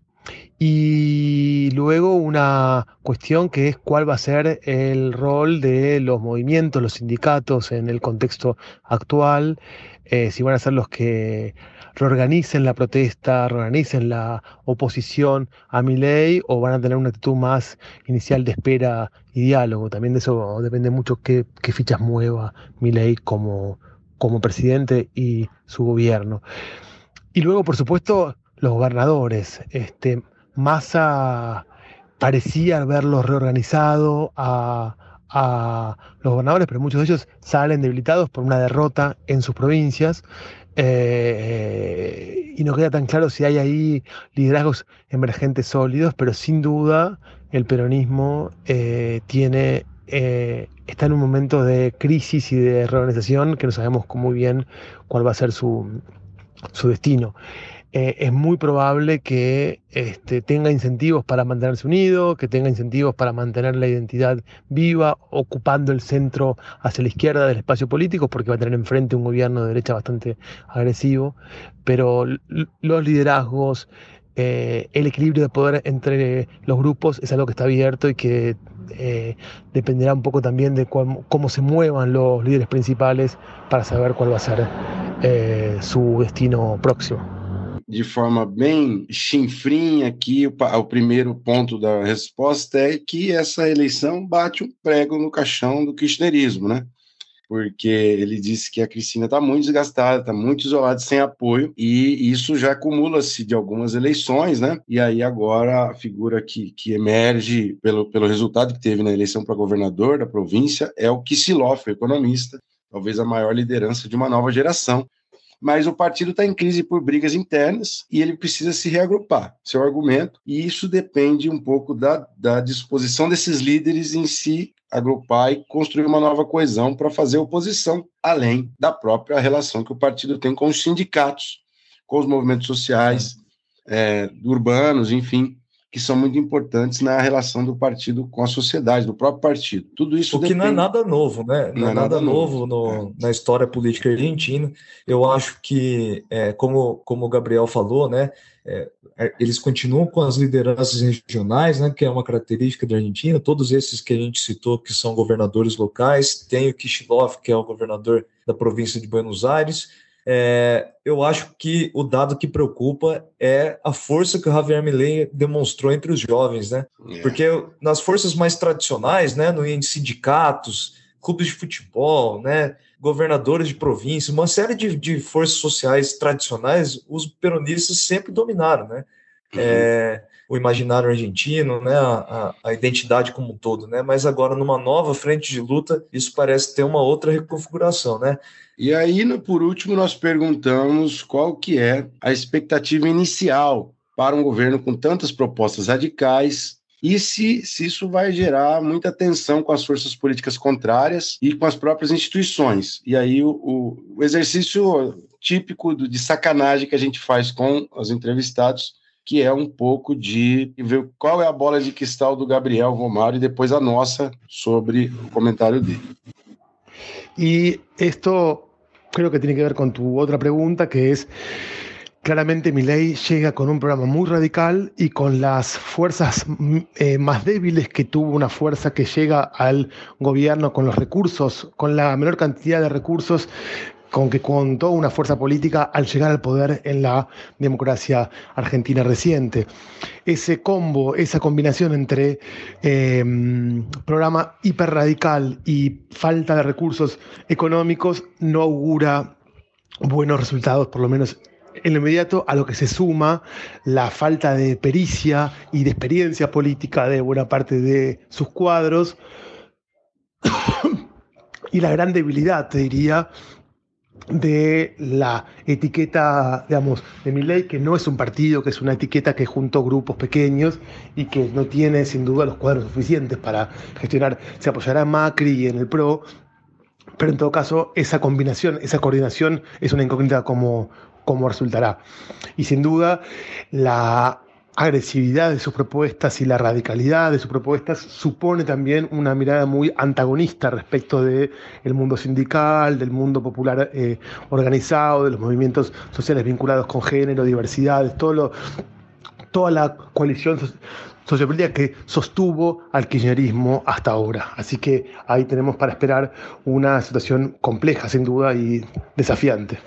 y luego una cuestión que es cuál va a ser el rol de los movimientos, los sindicatos en el contexto actual, eh, si van a ser los que reorganicen la protesta, reorganicen la oposición a mi ley o van a tener una actitud más inicial de espera y diálogo. También de eso depende mucho qué, fichas mueva mi ley como, como presidente y su gobierno. Y luego, por supuesto, los gobernadores. Este, Massa parecía verlos reorganizado a, los gobernadores, pero muchos de ellos salen debilitados por una derrota en sus provincias. Eh, y no queda tan claro si hay ahí liderazgos emergentes sólidos, pero sin duda el peronismo eh, tiene, eh, está en un momento de crisis y de reorganización que no sabemos muy bien cuál va a ser su, su destino. Eh, es muy probable que este, tenga incentivos para mantenerse unido, que tenga incentivos para mantener la identidad viva, ocupando el centro hacia la izquierda del espacio político, porque va a tener enfrente un gobierno de derecha bastante agresivo, pero los liderazgos, eh, el equilibrio de poder entre los grupos es algo que está abierto y que eh, dependerá un poco también de cómo, cómo, se muevan los líderes principales para saber cuál va a ser su destino próximo. De forma bem chinfrinha aqui, o, o, primeiro ponto da resposta é que essa eleição bate um prego no caixão do kirchnerismo, né? Porque ele disse que a Cristina está muito desgastada, está muito isolada, sem apoio, e isso já acumula-se de algumas eleições, né? E aí agora a figura que, que emerge pelo, pelo resultado que teve na eleição para governador da província é o Kicillof, economista, talvez a maior liderança de uma nova geração, mas o partido está em crise por brigas internas e ele precisa se reagrupar, seu argumento, e isso depende um pouco da, da disposição desses líderes em se agrupar e construir uma nova coesão para fazer oposição, além da própria relação que o partido tem com os sindicatos, com os movimentos sociais, é, urbanos, enfim, que são muito importantes na relação do partido com a sociedade, do próprio partido. Tudo isso. O que depende... não é nada novo, né? Não, não é, é nada, novo, no, é. na história política argentina. Eu acho que, é, como, como o Gabriel falou, né? É, é, eles continuam com as lideranças regionais, né, que é uma característica da Argentina. Todos esses que a gente citou, que são governadores locais, tem o Kicillof, que é o governador da província de Buenos Aires, é, eu acho que o dado que preocupa é a força que o Javier Milei demonstrou entre os jovens, né? É. Porque nas forças mais tradicionais, né, no, em sindicatos, clubes de futebol, né, governadores de província, uma série de, de forças sociais tradicionais, os peronistas sempre dominaram, né? Uhum. É, o imaginário argentino, né, a, a, identidade como um todo, né? Mas agora numa nova frente de luta, isso parece ter uma outra reconfiguração, né? E aí, por último, nós perguntamos qual que é a expectativa inicial para um governo com tantas propostas radicais e se, se isso vai gerar muita tensão com as forças políticas contrárias e com as próprias instituições. E aí o, o, exercício típico de sacanagem que a gente faz com os entrevistados, que é um pouco de ver qual é a bola de cristal do Gabriel Romário e depois a nossa sobre o comentário dele. E isto creo que tiene que ver con tu otra pregunta, que es, claramente mi ley llega con un programa muy radical y con las fuerzas eh, más débiles que tuvo una fuerza que llega al gobierno con los recursos, con la menor cantidad de recursos con que contó una fuerza política al llegar al poder en la democracia argentina reciente. Ese combo, esa combinación entre em, programa hiperradical y falta de recursos económicos no augura buenos resultados, por lo menos en lo inmediato, a lo que se suma la falta de pericia y de experiencia política de buena parte de sus cuadros y la gran debilidad, te diría, de la etiqueta, digamos, de mi ley, que no es un partido, que es una etiqueta que juntó grupos pequeños y que no tiene sin duda los cuadros suficientes para gestionar. Se apoyará Macri en el PRO, pero en todo caso esa combinación, esa coordinación es una incógnita como, como resultará. Y sin duda la agresividad de sus propuestas y la radicalidad de sus propuestas supone también una mirada muy antagonista respecto del el mundo sindical, del mundo popular eh, organizado, de los movimientos sociales vinculados con género, diversidades, todo lo, toda la coalición sociopolítica que sostuvo al kirchnerismo hasta ahora. Así que ahí tenemos para esperar una situación compleja, sin duda, y desafiante.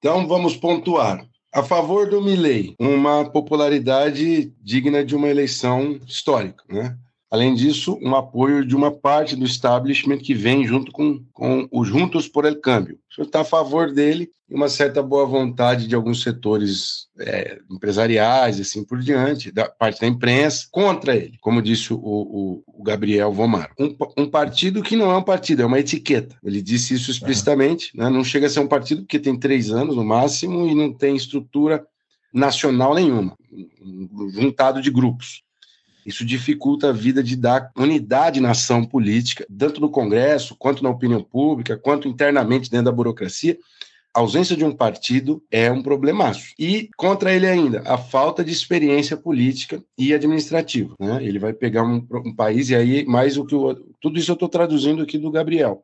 Entonces vamos pontuar. A favor do Milley, uma popularidade digna de uma eleição histórica, né? Além disso, um apoio de uma parte do establishment que vem junto com, com os Juntos por el Câmbio. O senhor está a favor dele e uma certa boa vontade de alguns setores é, empresariais, assim por diante, da parte da imprensa, contra ele, como disse o, o, o Gabriel Vomar. Um, um, partido que não é um partido, é uma etiqueta. Ele disse isso explicitamente, né? não chega a ser um partido porque tem três anos no máximo e não tem estrutura nacional nenhuma, juntado de grupos. Isso dificulta a vida de dar unidade na ação política, tanto no Congresso, quanto na opinião pública, quanto internamente dentro da burocracia. A ausência de um partido é um problemaço. E, contra ele ainda, a falta de experiência política e administrativa. Né? Ele vai pegar um, um país, e aí, mais o que o, tudo isso eu estou traduzindo aqui do Gabriel.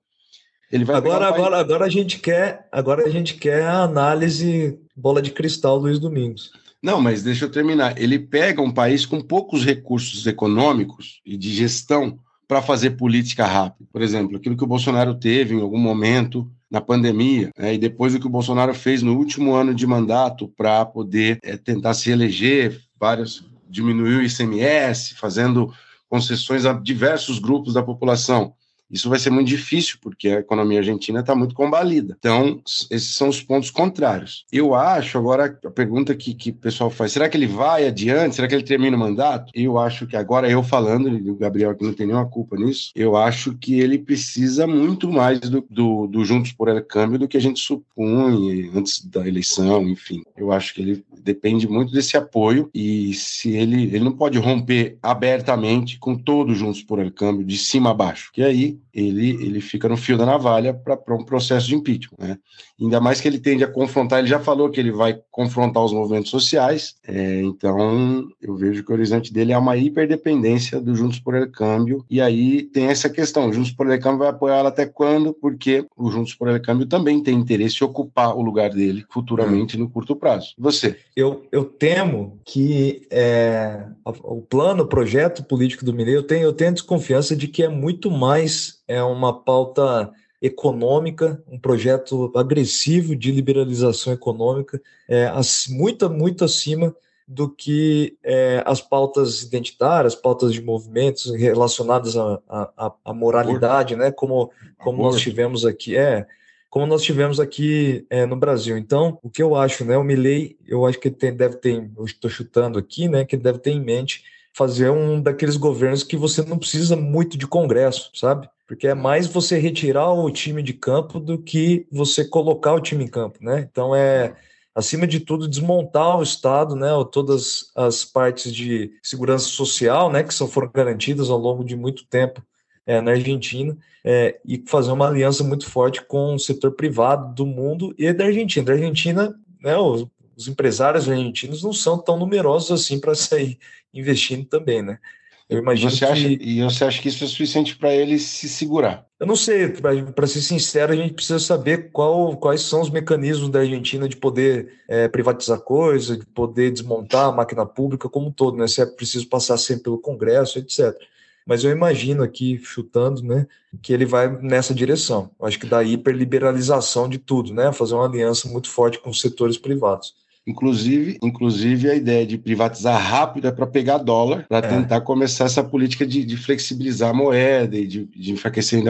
Ele vai agora, um agora, agora a gente quer, agora a gente quer a análise bola de cristal Luiz Domingos. Não, mas deixa eu terminar. Ele pega um país com poucos recursos econômicos e de gestão para fazer política rápida. Por exemplo, aquilo que o Bolsonaro teve em algum momento na pandemia, né, e depois o que o Bolsonaro fez no último ano de mandato para poder é, tentar se eleger, vários diminuiu o ICMS, fazendo concessões a diversos grupos da população. Isso vai ser muito difícil, porque a economia argentina está muito combalida. Então, esses são os pontos contrários. Eu acho, agora, a pergunta que, que o pessoal faz, será que ele vai adiante? Será que ele termina o mandato? Eu acho que agora eu falando, e o Gabriel aqui não tem nenhuma culpa nisso, eu acho que ele precisa muito mais do, do, do Juntos por El Câmbio do que a gente supunha antes da eleição, enfim. Eu acho que ele depende muito desse apoio e se ele, ele não pode romper abertamente com todos Juntos por El Câmbio, de cima a baixo, que aí ele, ele fica no fio da navalha para um processo de impeachment. Né? Ainda mais que ele tende a confrontar, ele já falou que ele vai confrontar os movimentos sociais, é, então eu vejo que o horizonte dele é uma hiperdependência do Juntos por El Câmbio, e aí tem essa questão: o Juntos por El Câmbio vai apoiá-lo até quando? Porque o Juntos por El Câmbio também tem interesse em ocupar o lugar dele futuramente no curto prazo. Você? Eu, eu temo que é, o plano, o projeto político do Mineiro, eu tenho, eu tenho desconfiança de que é muito mais é uma pauta econômica, um projeto agressivo de liberalização econômica, é, muito, muito acima do que é, as pautas identitárias, pautas de movimentos relacionadas à, moralidade, né? Como, como nós tivemos aqui, é, como nós tivemos aqui é, no Brasil. Então, o que eu acho, né? O Milley, eu acho que ele tem, deve ter, eu estou chutando aqui, né? Que ele deve ter em mente fazer um daqueles governos que você não precisa muito de Congresso, sabe? Porque é mais você retirar o time de campo do que você colocar o time em campo, né? Então é acima de tudo desmontar o Estado, né? Todas as partes de segurança social, né? Que só foram garantidas ao longo de muito tempo é, na Argentina é, e fazer uma aliança muito forte com o setor privado do mundo e da Argentina. Da Argentina, né? Os, os empresários argentinos não são tão numerosos assim para sair investindo também, né? Eu imagino você que... acha, e você acha que isso é suficiente para ele se segurar? Eu não sei, para ser sincero, a gente precisa saber qual, quais são os mecanismos da Argentina de poder é, privatizar coisas, de poder desmontar a máquina pública como um todo, né? Se é preciso passar sempre pelo Congresso, etc. Mas eu imagino aqui, chutando, né, que ele vai nessa direção. Eu acho que da hiperliberalização de tudo, né? Fazer uma aliança muito forte com os setores privados. Inclusive, inclusive a ideia de privatizar rápido é para pegar dólar, para é. tentar começar essa política de, de flexibilizar a moeda e de, de enfraquecer,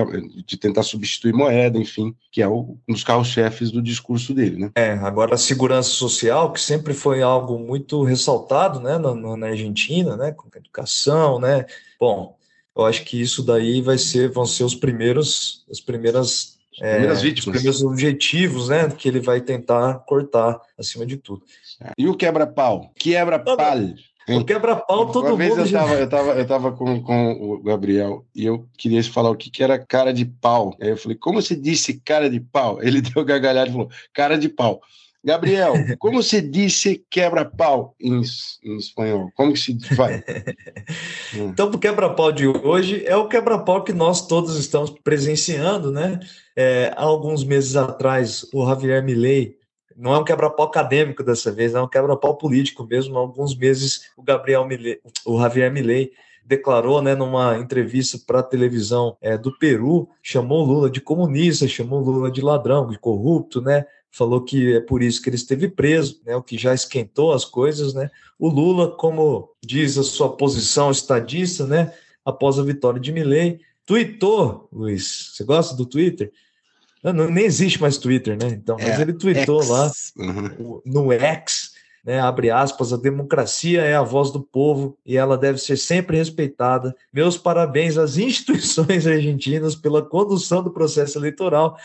de tentar substituir moeda, enfim, que é o, um dos carros-chefes do discurso dele, né? É, agora a segurança social, que sempre foi algo muito ressaltado, né, na, na Argentina, né, com a educação, né, bom, eu acho que isso daí vai ser, vão ser os primeiros, as primeiras é, primeiras vítimas. Os primeiros objetivos, né? Que ele vai tentar cortar acima de tudo. E o quebra-pau? Quebra-pau. O quebra-pau todo Uma vez eu estava eu tava, eu tava com, com o Gabriel e eu queria falar o que, que era cara de pau. Aí eu falei, como se disse cara de pau? Ele deu gargalhada e falou, cara de pau. Gabriel, como se disse quebra-pau em, em, espanhol? Como que se faz? então, o quebra-pau de hoje é o quebra-pau que nós todos estamos presenciando, né? É, há alguns meses atrás, o Javier Milei, não é um quebra-pau acadêmico dessa vez, é um quebra-pau político mesmo. Há alguns meses, o Gabriel Milei, o Javier Milei declarou, né, numa entrevista para a televisão é, do Peru, chamou Lula de comunista, chamou Lula de ladrão, de corrupto, né? Falou que é por isso que ele esteve preso, né, o que já esquentou as coisas, né? O Lula, como diz a sua posição estadista, né, após a vitória de Milley. Tweetou, Luiz, você gosta do Twitter? Não, não, nem existe mais Twitter, né? Então, mas é, ele tweetou X. lá uhum. no X, né? Abre aspas, a democracia é a voz do povo e ela deve ser sempre respeitada. Meus parabéns às instituições argentinas pela condução do processo eleitoral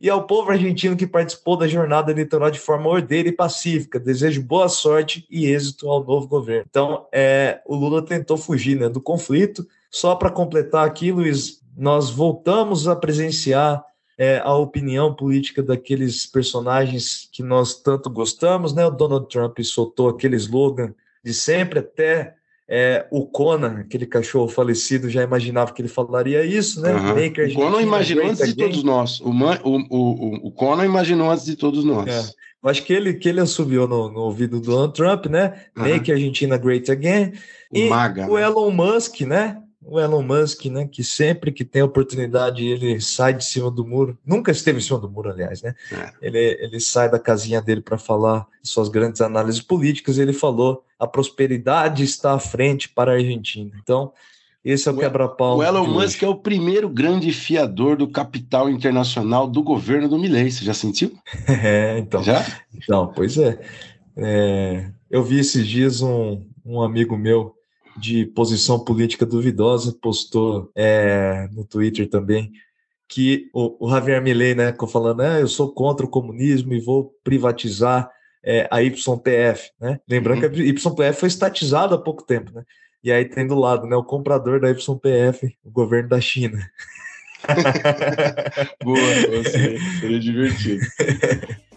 e ao povo argentino que participou da jornada eleitoral de forma ordeira e pacífica. Desejo boa sorte e êxito ao novo governo. Então, é, o Lula tentou fugir né, do conflito. Só para completar aqui, Luiz, nós voltamos a presenciar é, a opinião política daqueles personagens que nós tanto gostamos, né? O Donald Trump soltou aquele slogan de sempre até é, o Conan, aquele cachorro falecido, já imaginava que ele falaria isso, né? Uhum. o Conan imaginou antes de todos nós. O, Man, o, o, o Conan imaginou antes de todos nós. É. Eu acho que ele, que ele assobiou no, no ouvido do Donald Trump, né? Uhum. Make Argentina Great Again. O e Maga, o né? Elon Musk, né? O Elon Musk, né, que sempre que tem oportunidade ele sai de cima do muro, nunca esteve em cima do muro, aliás, né? É. Ele, ele sai da casinha dele para falar suas grandes análises políticas. ele falou: a prosperidade está à frente para a Argentina. Então, esse é o, o quebra-pau. O Elon Musk é o primeiro grande fiador do capital internacional do governo do Milley. Você já sentiu? É, então. Já? Então, pois é. é eu vi esses dias um, um amigo meu de posição política duvidosa postou é, no Twitter também que o, o Javier Milei, né, ficou falando, é, eu sou contra o comunismo e vou privatizar é, a YPF, né? Lembrando uhum. que a YPF foi estatizada há pouco tempo, né? E aí tem do lado, né, o comprador da YPF, o governo da China. Boa, seria divertido.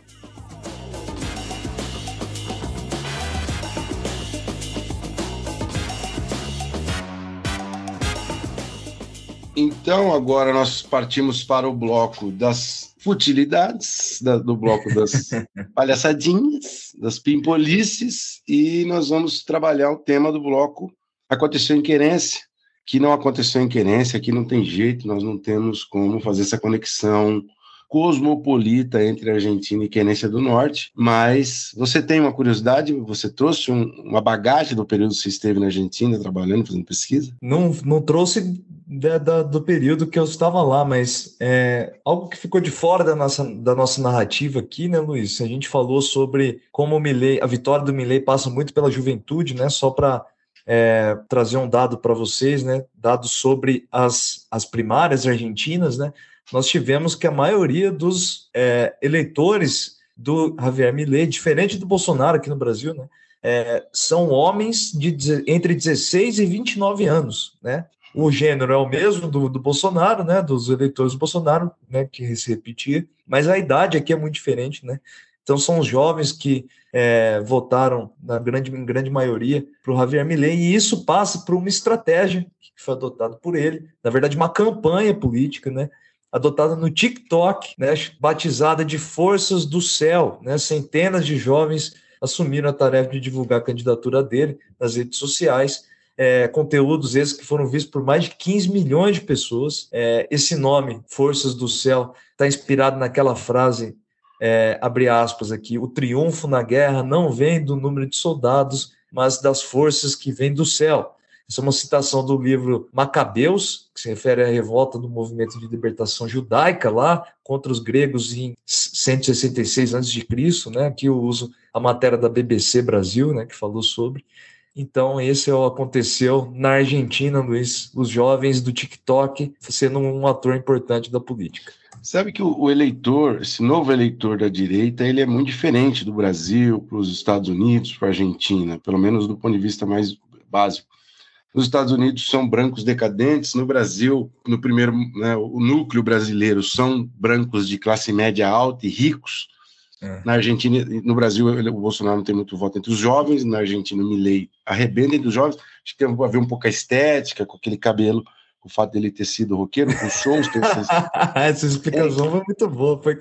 Então, agora nós partimos para o bloco das futilidades, da, do bloco das palhaçadinhas, das pimpolices, e nós vamos trabalhar o tema do bloco Aconteceu em Querência, que não aconteceu em Querência, que não tem jeito, nós não temos como fazer essa conexão cosmopolita entre Argentina e Querência do Norte, mas você tem uma curiosidade, você trouxe um, uma bagagem do período que você esteve na Argentina trabalhando, fazendo pesquisa? Não, não trouxe da, da, do período que eu estava lá, mas é, algo que ficou de fora da nossa, da nossa narrativa aqui, né, Luiz? A gente falou sobre como o Milley, a vitória do Milley passa muito pela juventude, né? Só para é, trazer um dado para vocês, né? Dados sobre as, as primárias argentinas, né? Nós tivemos que a maioria dos é, eleitores do Javier Milei, diferente do Bolsonaro aqui no Brasil, né? É, são homens de entre 16 e 29 anos, né? O gênero é o mesmo do, do Bolsonaro, né, dos eleitores do Bolsonaro, né, que se repetir, mas a idade aqui é muito diferente, né? Então são os jovens que é, votaram na grande, em grande maioria para o Javier Milei e isso passa por uma estratégia que foi adotada por ele, na verdade uma campanha política, né? Adotada no TikTok, né, batizada de Forças do Céu, né? Centenas de jovens assumiram a tarefa de divulgar a candidatura dele nas redes sociais é, conteúdos esses que foram vistos por mais de 15 milhões de pessoas. É, esse nome, Forças do Céu, está inspirado naquela frase, é, abre aspas aqui, o triunfo na guerra não vem do número de soldados, mas das forças que vêm do céu. Essa é uma citação do livro Macabeus, que se refere à revolta do movimento de libertação judaica lá contra os gregos em 166 a.C., né? Aqui eu uso a matéria da BBC Brasil, né, que falou sobre. Então, esse é o aconteceu na Argentina, Luiz, os jovens do TikTok sendo um ator importante da política. Sabe que o, eleitor, esse novo eleitor da direita, ele é muito diferente do Brasil, para os Estados Unidos, para a Argentina, pelo menos do ponto de vista mais básico. Nos Estados Unidos são brancos decadentes, no Brasil, no primeiro, né, o núcleo brasileiro são brancos de classe média alta e ricos, é. Na Argentina, no Brasil, o Bolsonaro não tem muito voto entre os jovens, na Argentina, o Milley arrebenta entre os jovens. Acho que tem a ver um pouco a estética, com aquele cabelo, o fato dele ter sido roqueiro, com shows. Tem Essa explicação é. foi muito boa. Foi...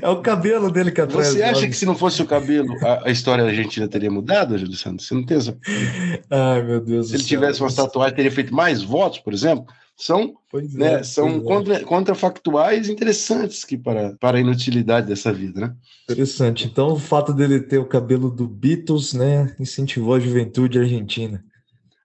É o cabelo dele que atrai. Você acha que se não fosse o cabelo, a, a história da Argentina teria mudado, Júlio Santos? Você não tem essa. Ai, meu Deus. Se ele tivesse uma tatuagem, teria feito mais votos, por exemplo? São, né, é, são contra, é. contrafactuais interessantes que para, para a inutilidade dessa vida, né? Interessante. Então, o fato dele ter o cabelo do Beatles, né, incentivou a juventude argentina.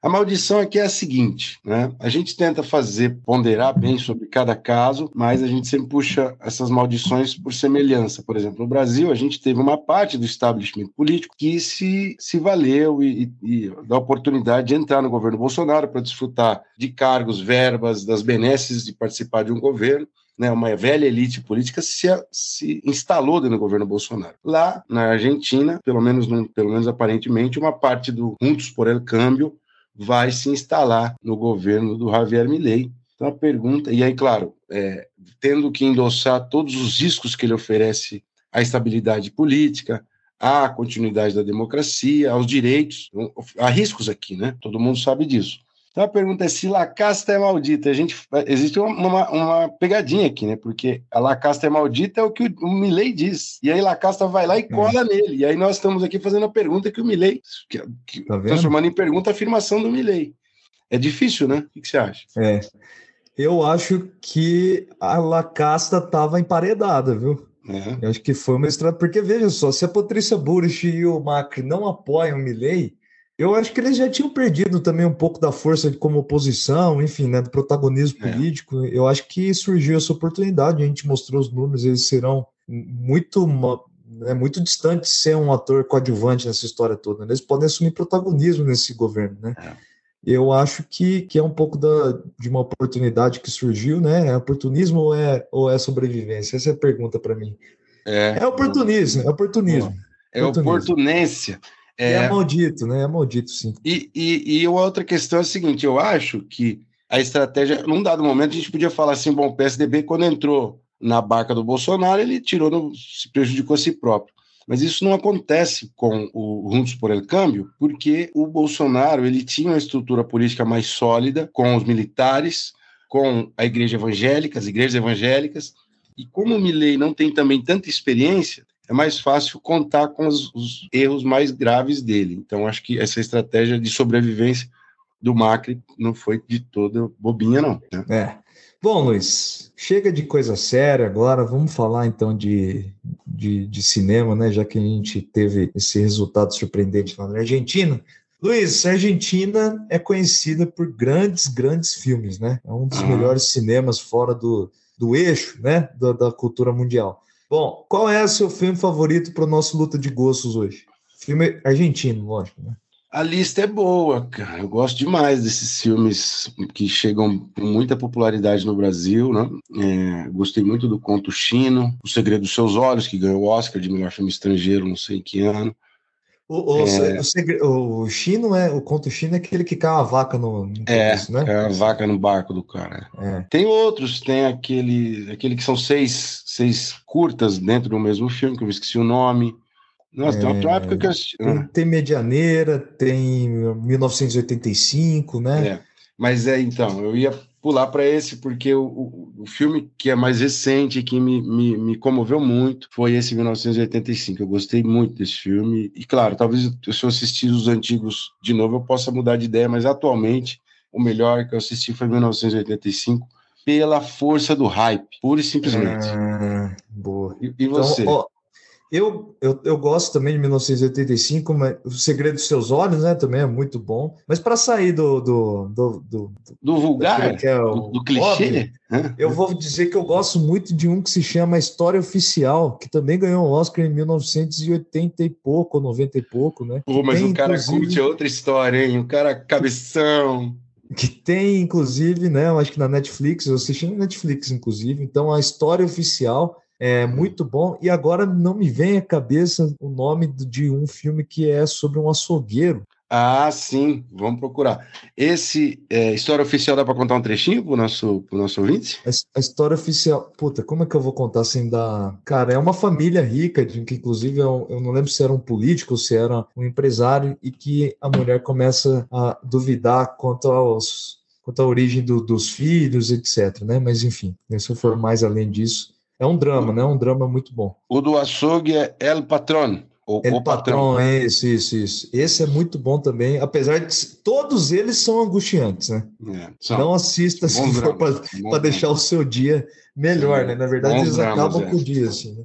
A maldição aqui é a seguinte, né? A gente tenta fazer, ponderar bem sobre cada caso, mas a gente sempre puxa essas maldições por semelhança. Por exemplo, no Brasil, a gente teve uma parte do establishment político que se, se valeu e, e, e da oportunidade de entrar no governo Bolsonaro para desfrutar de cargos, verbas, das benesses de participar de um governo né, uma velha elite política se, se instalou dentro do governo Bolsonaro. Lá na Argentina, pelo menos, pelo menos aparentemente, uma parte do Juntos por el Câmbio vai se instalar no governo do Javier Milei. Então a pergunta, e aí, claro, é, tendo que endossar todos os riscos que ele oferece à estabilidade política, à continuidade da democracia, aos direitos, há riscos aqui, né? Todo mundo sabe disso. Então a pergunta é se La Casta é maldita. A gente, existe uma, uma pegadinha aqui, né? Porque a La Casta é maldita é o que o, o Milley diz. E aí La Casta vai lá e cola nele. E aí nós estamos aqui fazendo a pergunta que o Milley, que, que, tá transformando em pergunta a afirmação do Milley. É difícil, né? O que, você acha? É. Eu acho que a La Casta estava emparedada, viu? É. Eu acho que foi uma estratégia. Porque veja só, se a Patrícia Burrich e o Macri não apoiam o Milley, eu acho que eles já tinham perdido também um pouco da força como oposição, enfim, né, do protagonismo é. político. Eu acho que surgiu essa oportunidade, a gente mostrou os números, eles serão muito é muito distante de ser um ator coadjuvante nessa história toda. Né? Eles podem assumir protagonismo nesse governo, né? É. Eu acho que, que é um pouco da, de uma oportunidade que surgiu, né? É oportunismo ou é, ou é sobrevivência? Essa é a pergunta para mim. É, é oportunismo, é oportunismo. É oportunência. É, é maldito, né? É maldito, sim. E, e, e outra questão é a seguinte: eu acho que a estratégia, num dado momento, a gente podia falar assim: bom, o PSDB, quando entrou na barca do Bolsonaro, ele tirou, no, se prejudicou a si próprio. Mas isso não acontece com o Juntos por el Câmbio, porque o Bolsonaro ele tinha uma estrutura política mais sólida com os militares, com a igreja evangélica, as igrejas evangélicas, e como o Milley não tem também tanta experiência, é mais fácil contar com os, os, erros mais graves dele. Então, acho que essa estratégia de sobrevivência do Macri não foi de toda bobinha, não. Né? É. Bom, Luiz, chega de coisa séria agora, vamos falar então de, de, de, cinema, né? Já que a gente teve esse resultado surpreendente lá na Argentina. Luiz, a Argentina é conhecida por grandes, grandes filmes, né? É um dos ah. melhores cinemas fora do, do eixo, né? Da, da cultura mundial. Bom, qual é o seu filme favorito para o nosso Luta de Gostos hoje? Filme argentino, lógico, né? A lista é boa, cara. Eu gosto demais desses filmes que chegam com muita popularidade no Brasil, né? É, gostei muito do Conto Chino, O Segredo dos Seus Olhos, que ganhou o Oscar de melhor filme estrangeiro, não sei em que ano. O, o, é... o, o, chino é o conto chino é aquele que cai uma vaca no, no é, né? é a vaca no barco do cara. É. Tem outros, tem aquele aquele que são seis, seis curtas dentro do mesmo filme que eu esqueci o nome. Nossa, tem uma época que eu assisti. Tem, ah. tem Medianeira, tem 1985, né? É. Mas é então, eu ia pular para esse, porque o, o, o, filme que é mais recente, que me, me, me, comoveu muito, foi esse 1985. Eu gostei muito desse filme. E, claro, talvez se eu assistir os antigos de novo, eu possa mudar de ideia, mas atualmente, o melhor que eu assisti foi 1985, pela força do hype, pura e simplesmente. Ah, boa. E, e você? Então, ó, eu, eu, eu gosto também de 1985, mas O Segredo dos Seus Olhos, né? Também é muito bom. Mas para sair do. Do, do, do, do vulgar? Que é o, do, clichê? Óbvio, eu vou dizer que eu gosto muito de um que se chama História Oficial, que também ganhou um Oscar em 1980 e pouco, 90 e pouco, né? Pô, mas tem, o cara curte outra história, hein? O cara cabeção que tem, inclusive, né? Eu acho que na Netflix, eu assisti na Netflix, inclusive. Então, a história oficial é muito bom. E agora não me vem à cabeça o nome de um filme que é sobre um açougueiro. Ah, sim, vamos procurar. Esse é, história oficial dá para contar um trechinho pro nosso, pro nosso ouvinte? A, a, história oficial, puta, como é que eu vou contar sem dar. Cara, é uma família rica, de, que inclusive eu, eu não lembro se era um político ou se era um empresário, e que a mulher começa a duvidar quanto aos quanto à origem do, dos filhos, etc. Né? Mas enfim, se eu for mais além disso, é um drama, né? É um drama muito bom. O do açougue é El Patron. O, El o patrão, patrão, é isso, isso, isso. Esse é muito bom também, apesar de todos eles são angustiantes, né? É, Não assista se for para deixar o seu dia melhor, Sim, né? Na verdade, eles dramas, acabam é. com o dia, assim, né?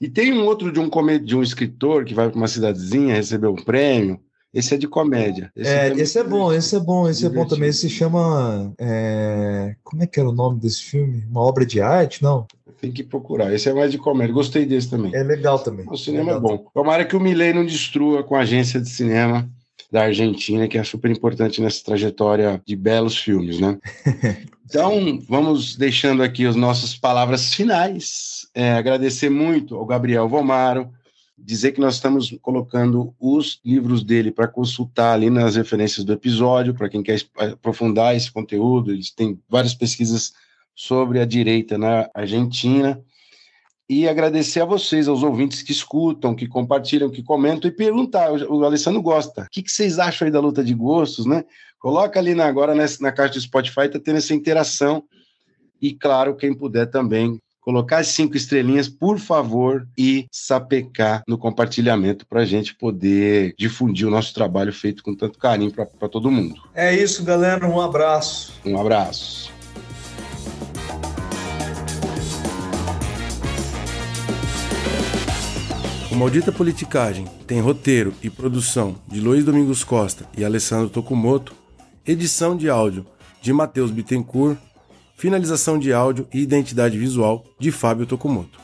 E tem um outro de um, de um escritor que vai para uma cidadezinha, recebeu um prêmio, Esse é de comédia. Esse, é, esse é bom, esse é bom, esse divertido. é bom também. Esse se chama. É... Como é que era o nome desse filme? Uma obra de arte? Não? Tem que procurar. Esse é mais de comédia. Gostei desse também. É legal também. O cinema é, é bom. Tomara que o Milley não destrua com a agência de cinema da Argentina, que é super importante nessa trajetória de belos filmes, né? Então, vamos deixando aqui as nossas palavras finais. É, agradecer muito ao Gabriel Vomaro, dizer que nós estamos colocando os livros dele para consultar ali nas referências do episódio, para quem quer aprofundar esse conteúdo. Eles têm várias pesquisas sobre a direita na Argentina e agradecer a vocês, aos ouvintes que escutam, que compartilham, que comentam e perguntar. O Alessandro gosta. O que, vocês acham aí da luta de gostos, né? Coloca ali na, agora nessa, na caixa do Spotify, tá tendo essa interação. E, claro, quem puder também colocar as cinco estrelinhas, por favor, e sapecar no compartilhamento para a gente poder difundir o nosso trabalho feito com tanto carinho para todo mundo. É isso, galera. Um abraço. Um abraço. O Maldita Politicagem tem roteiro e produção de Luiz Domingos Costa e Alessandro Tokumoto, edição de áudio de Matheus Bittencourt, finalização de áudio e identidade visual de Fábio Tokumoto.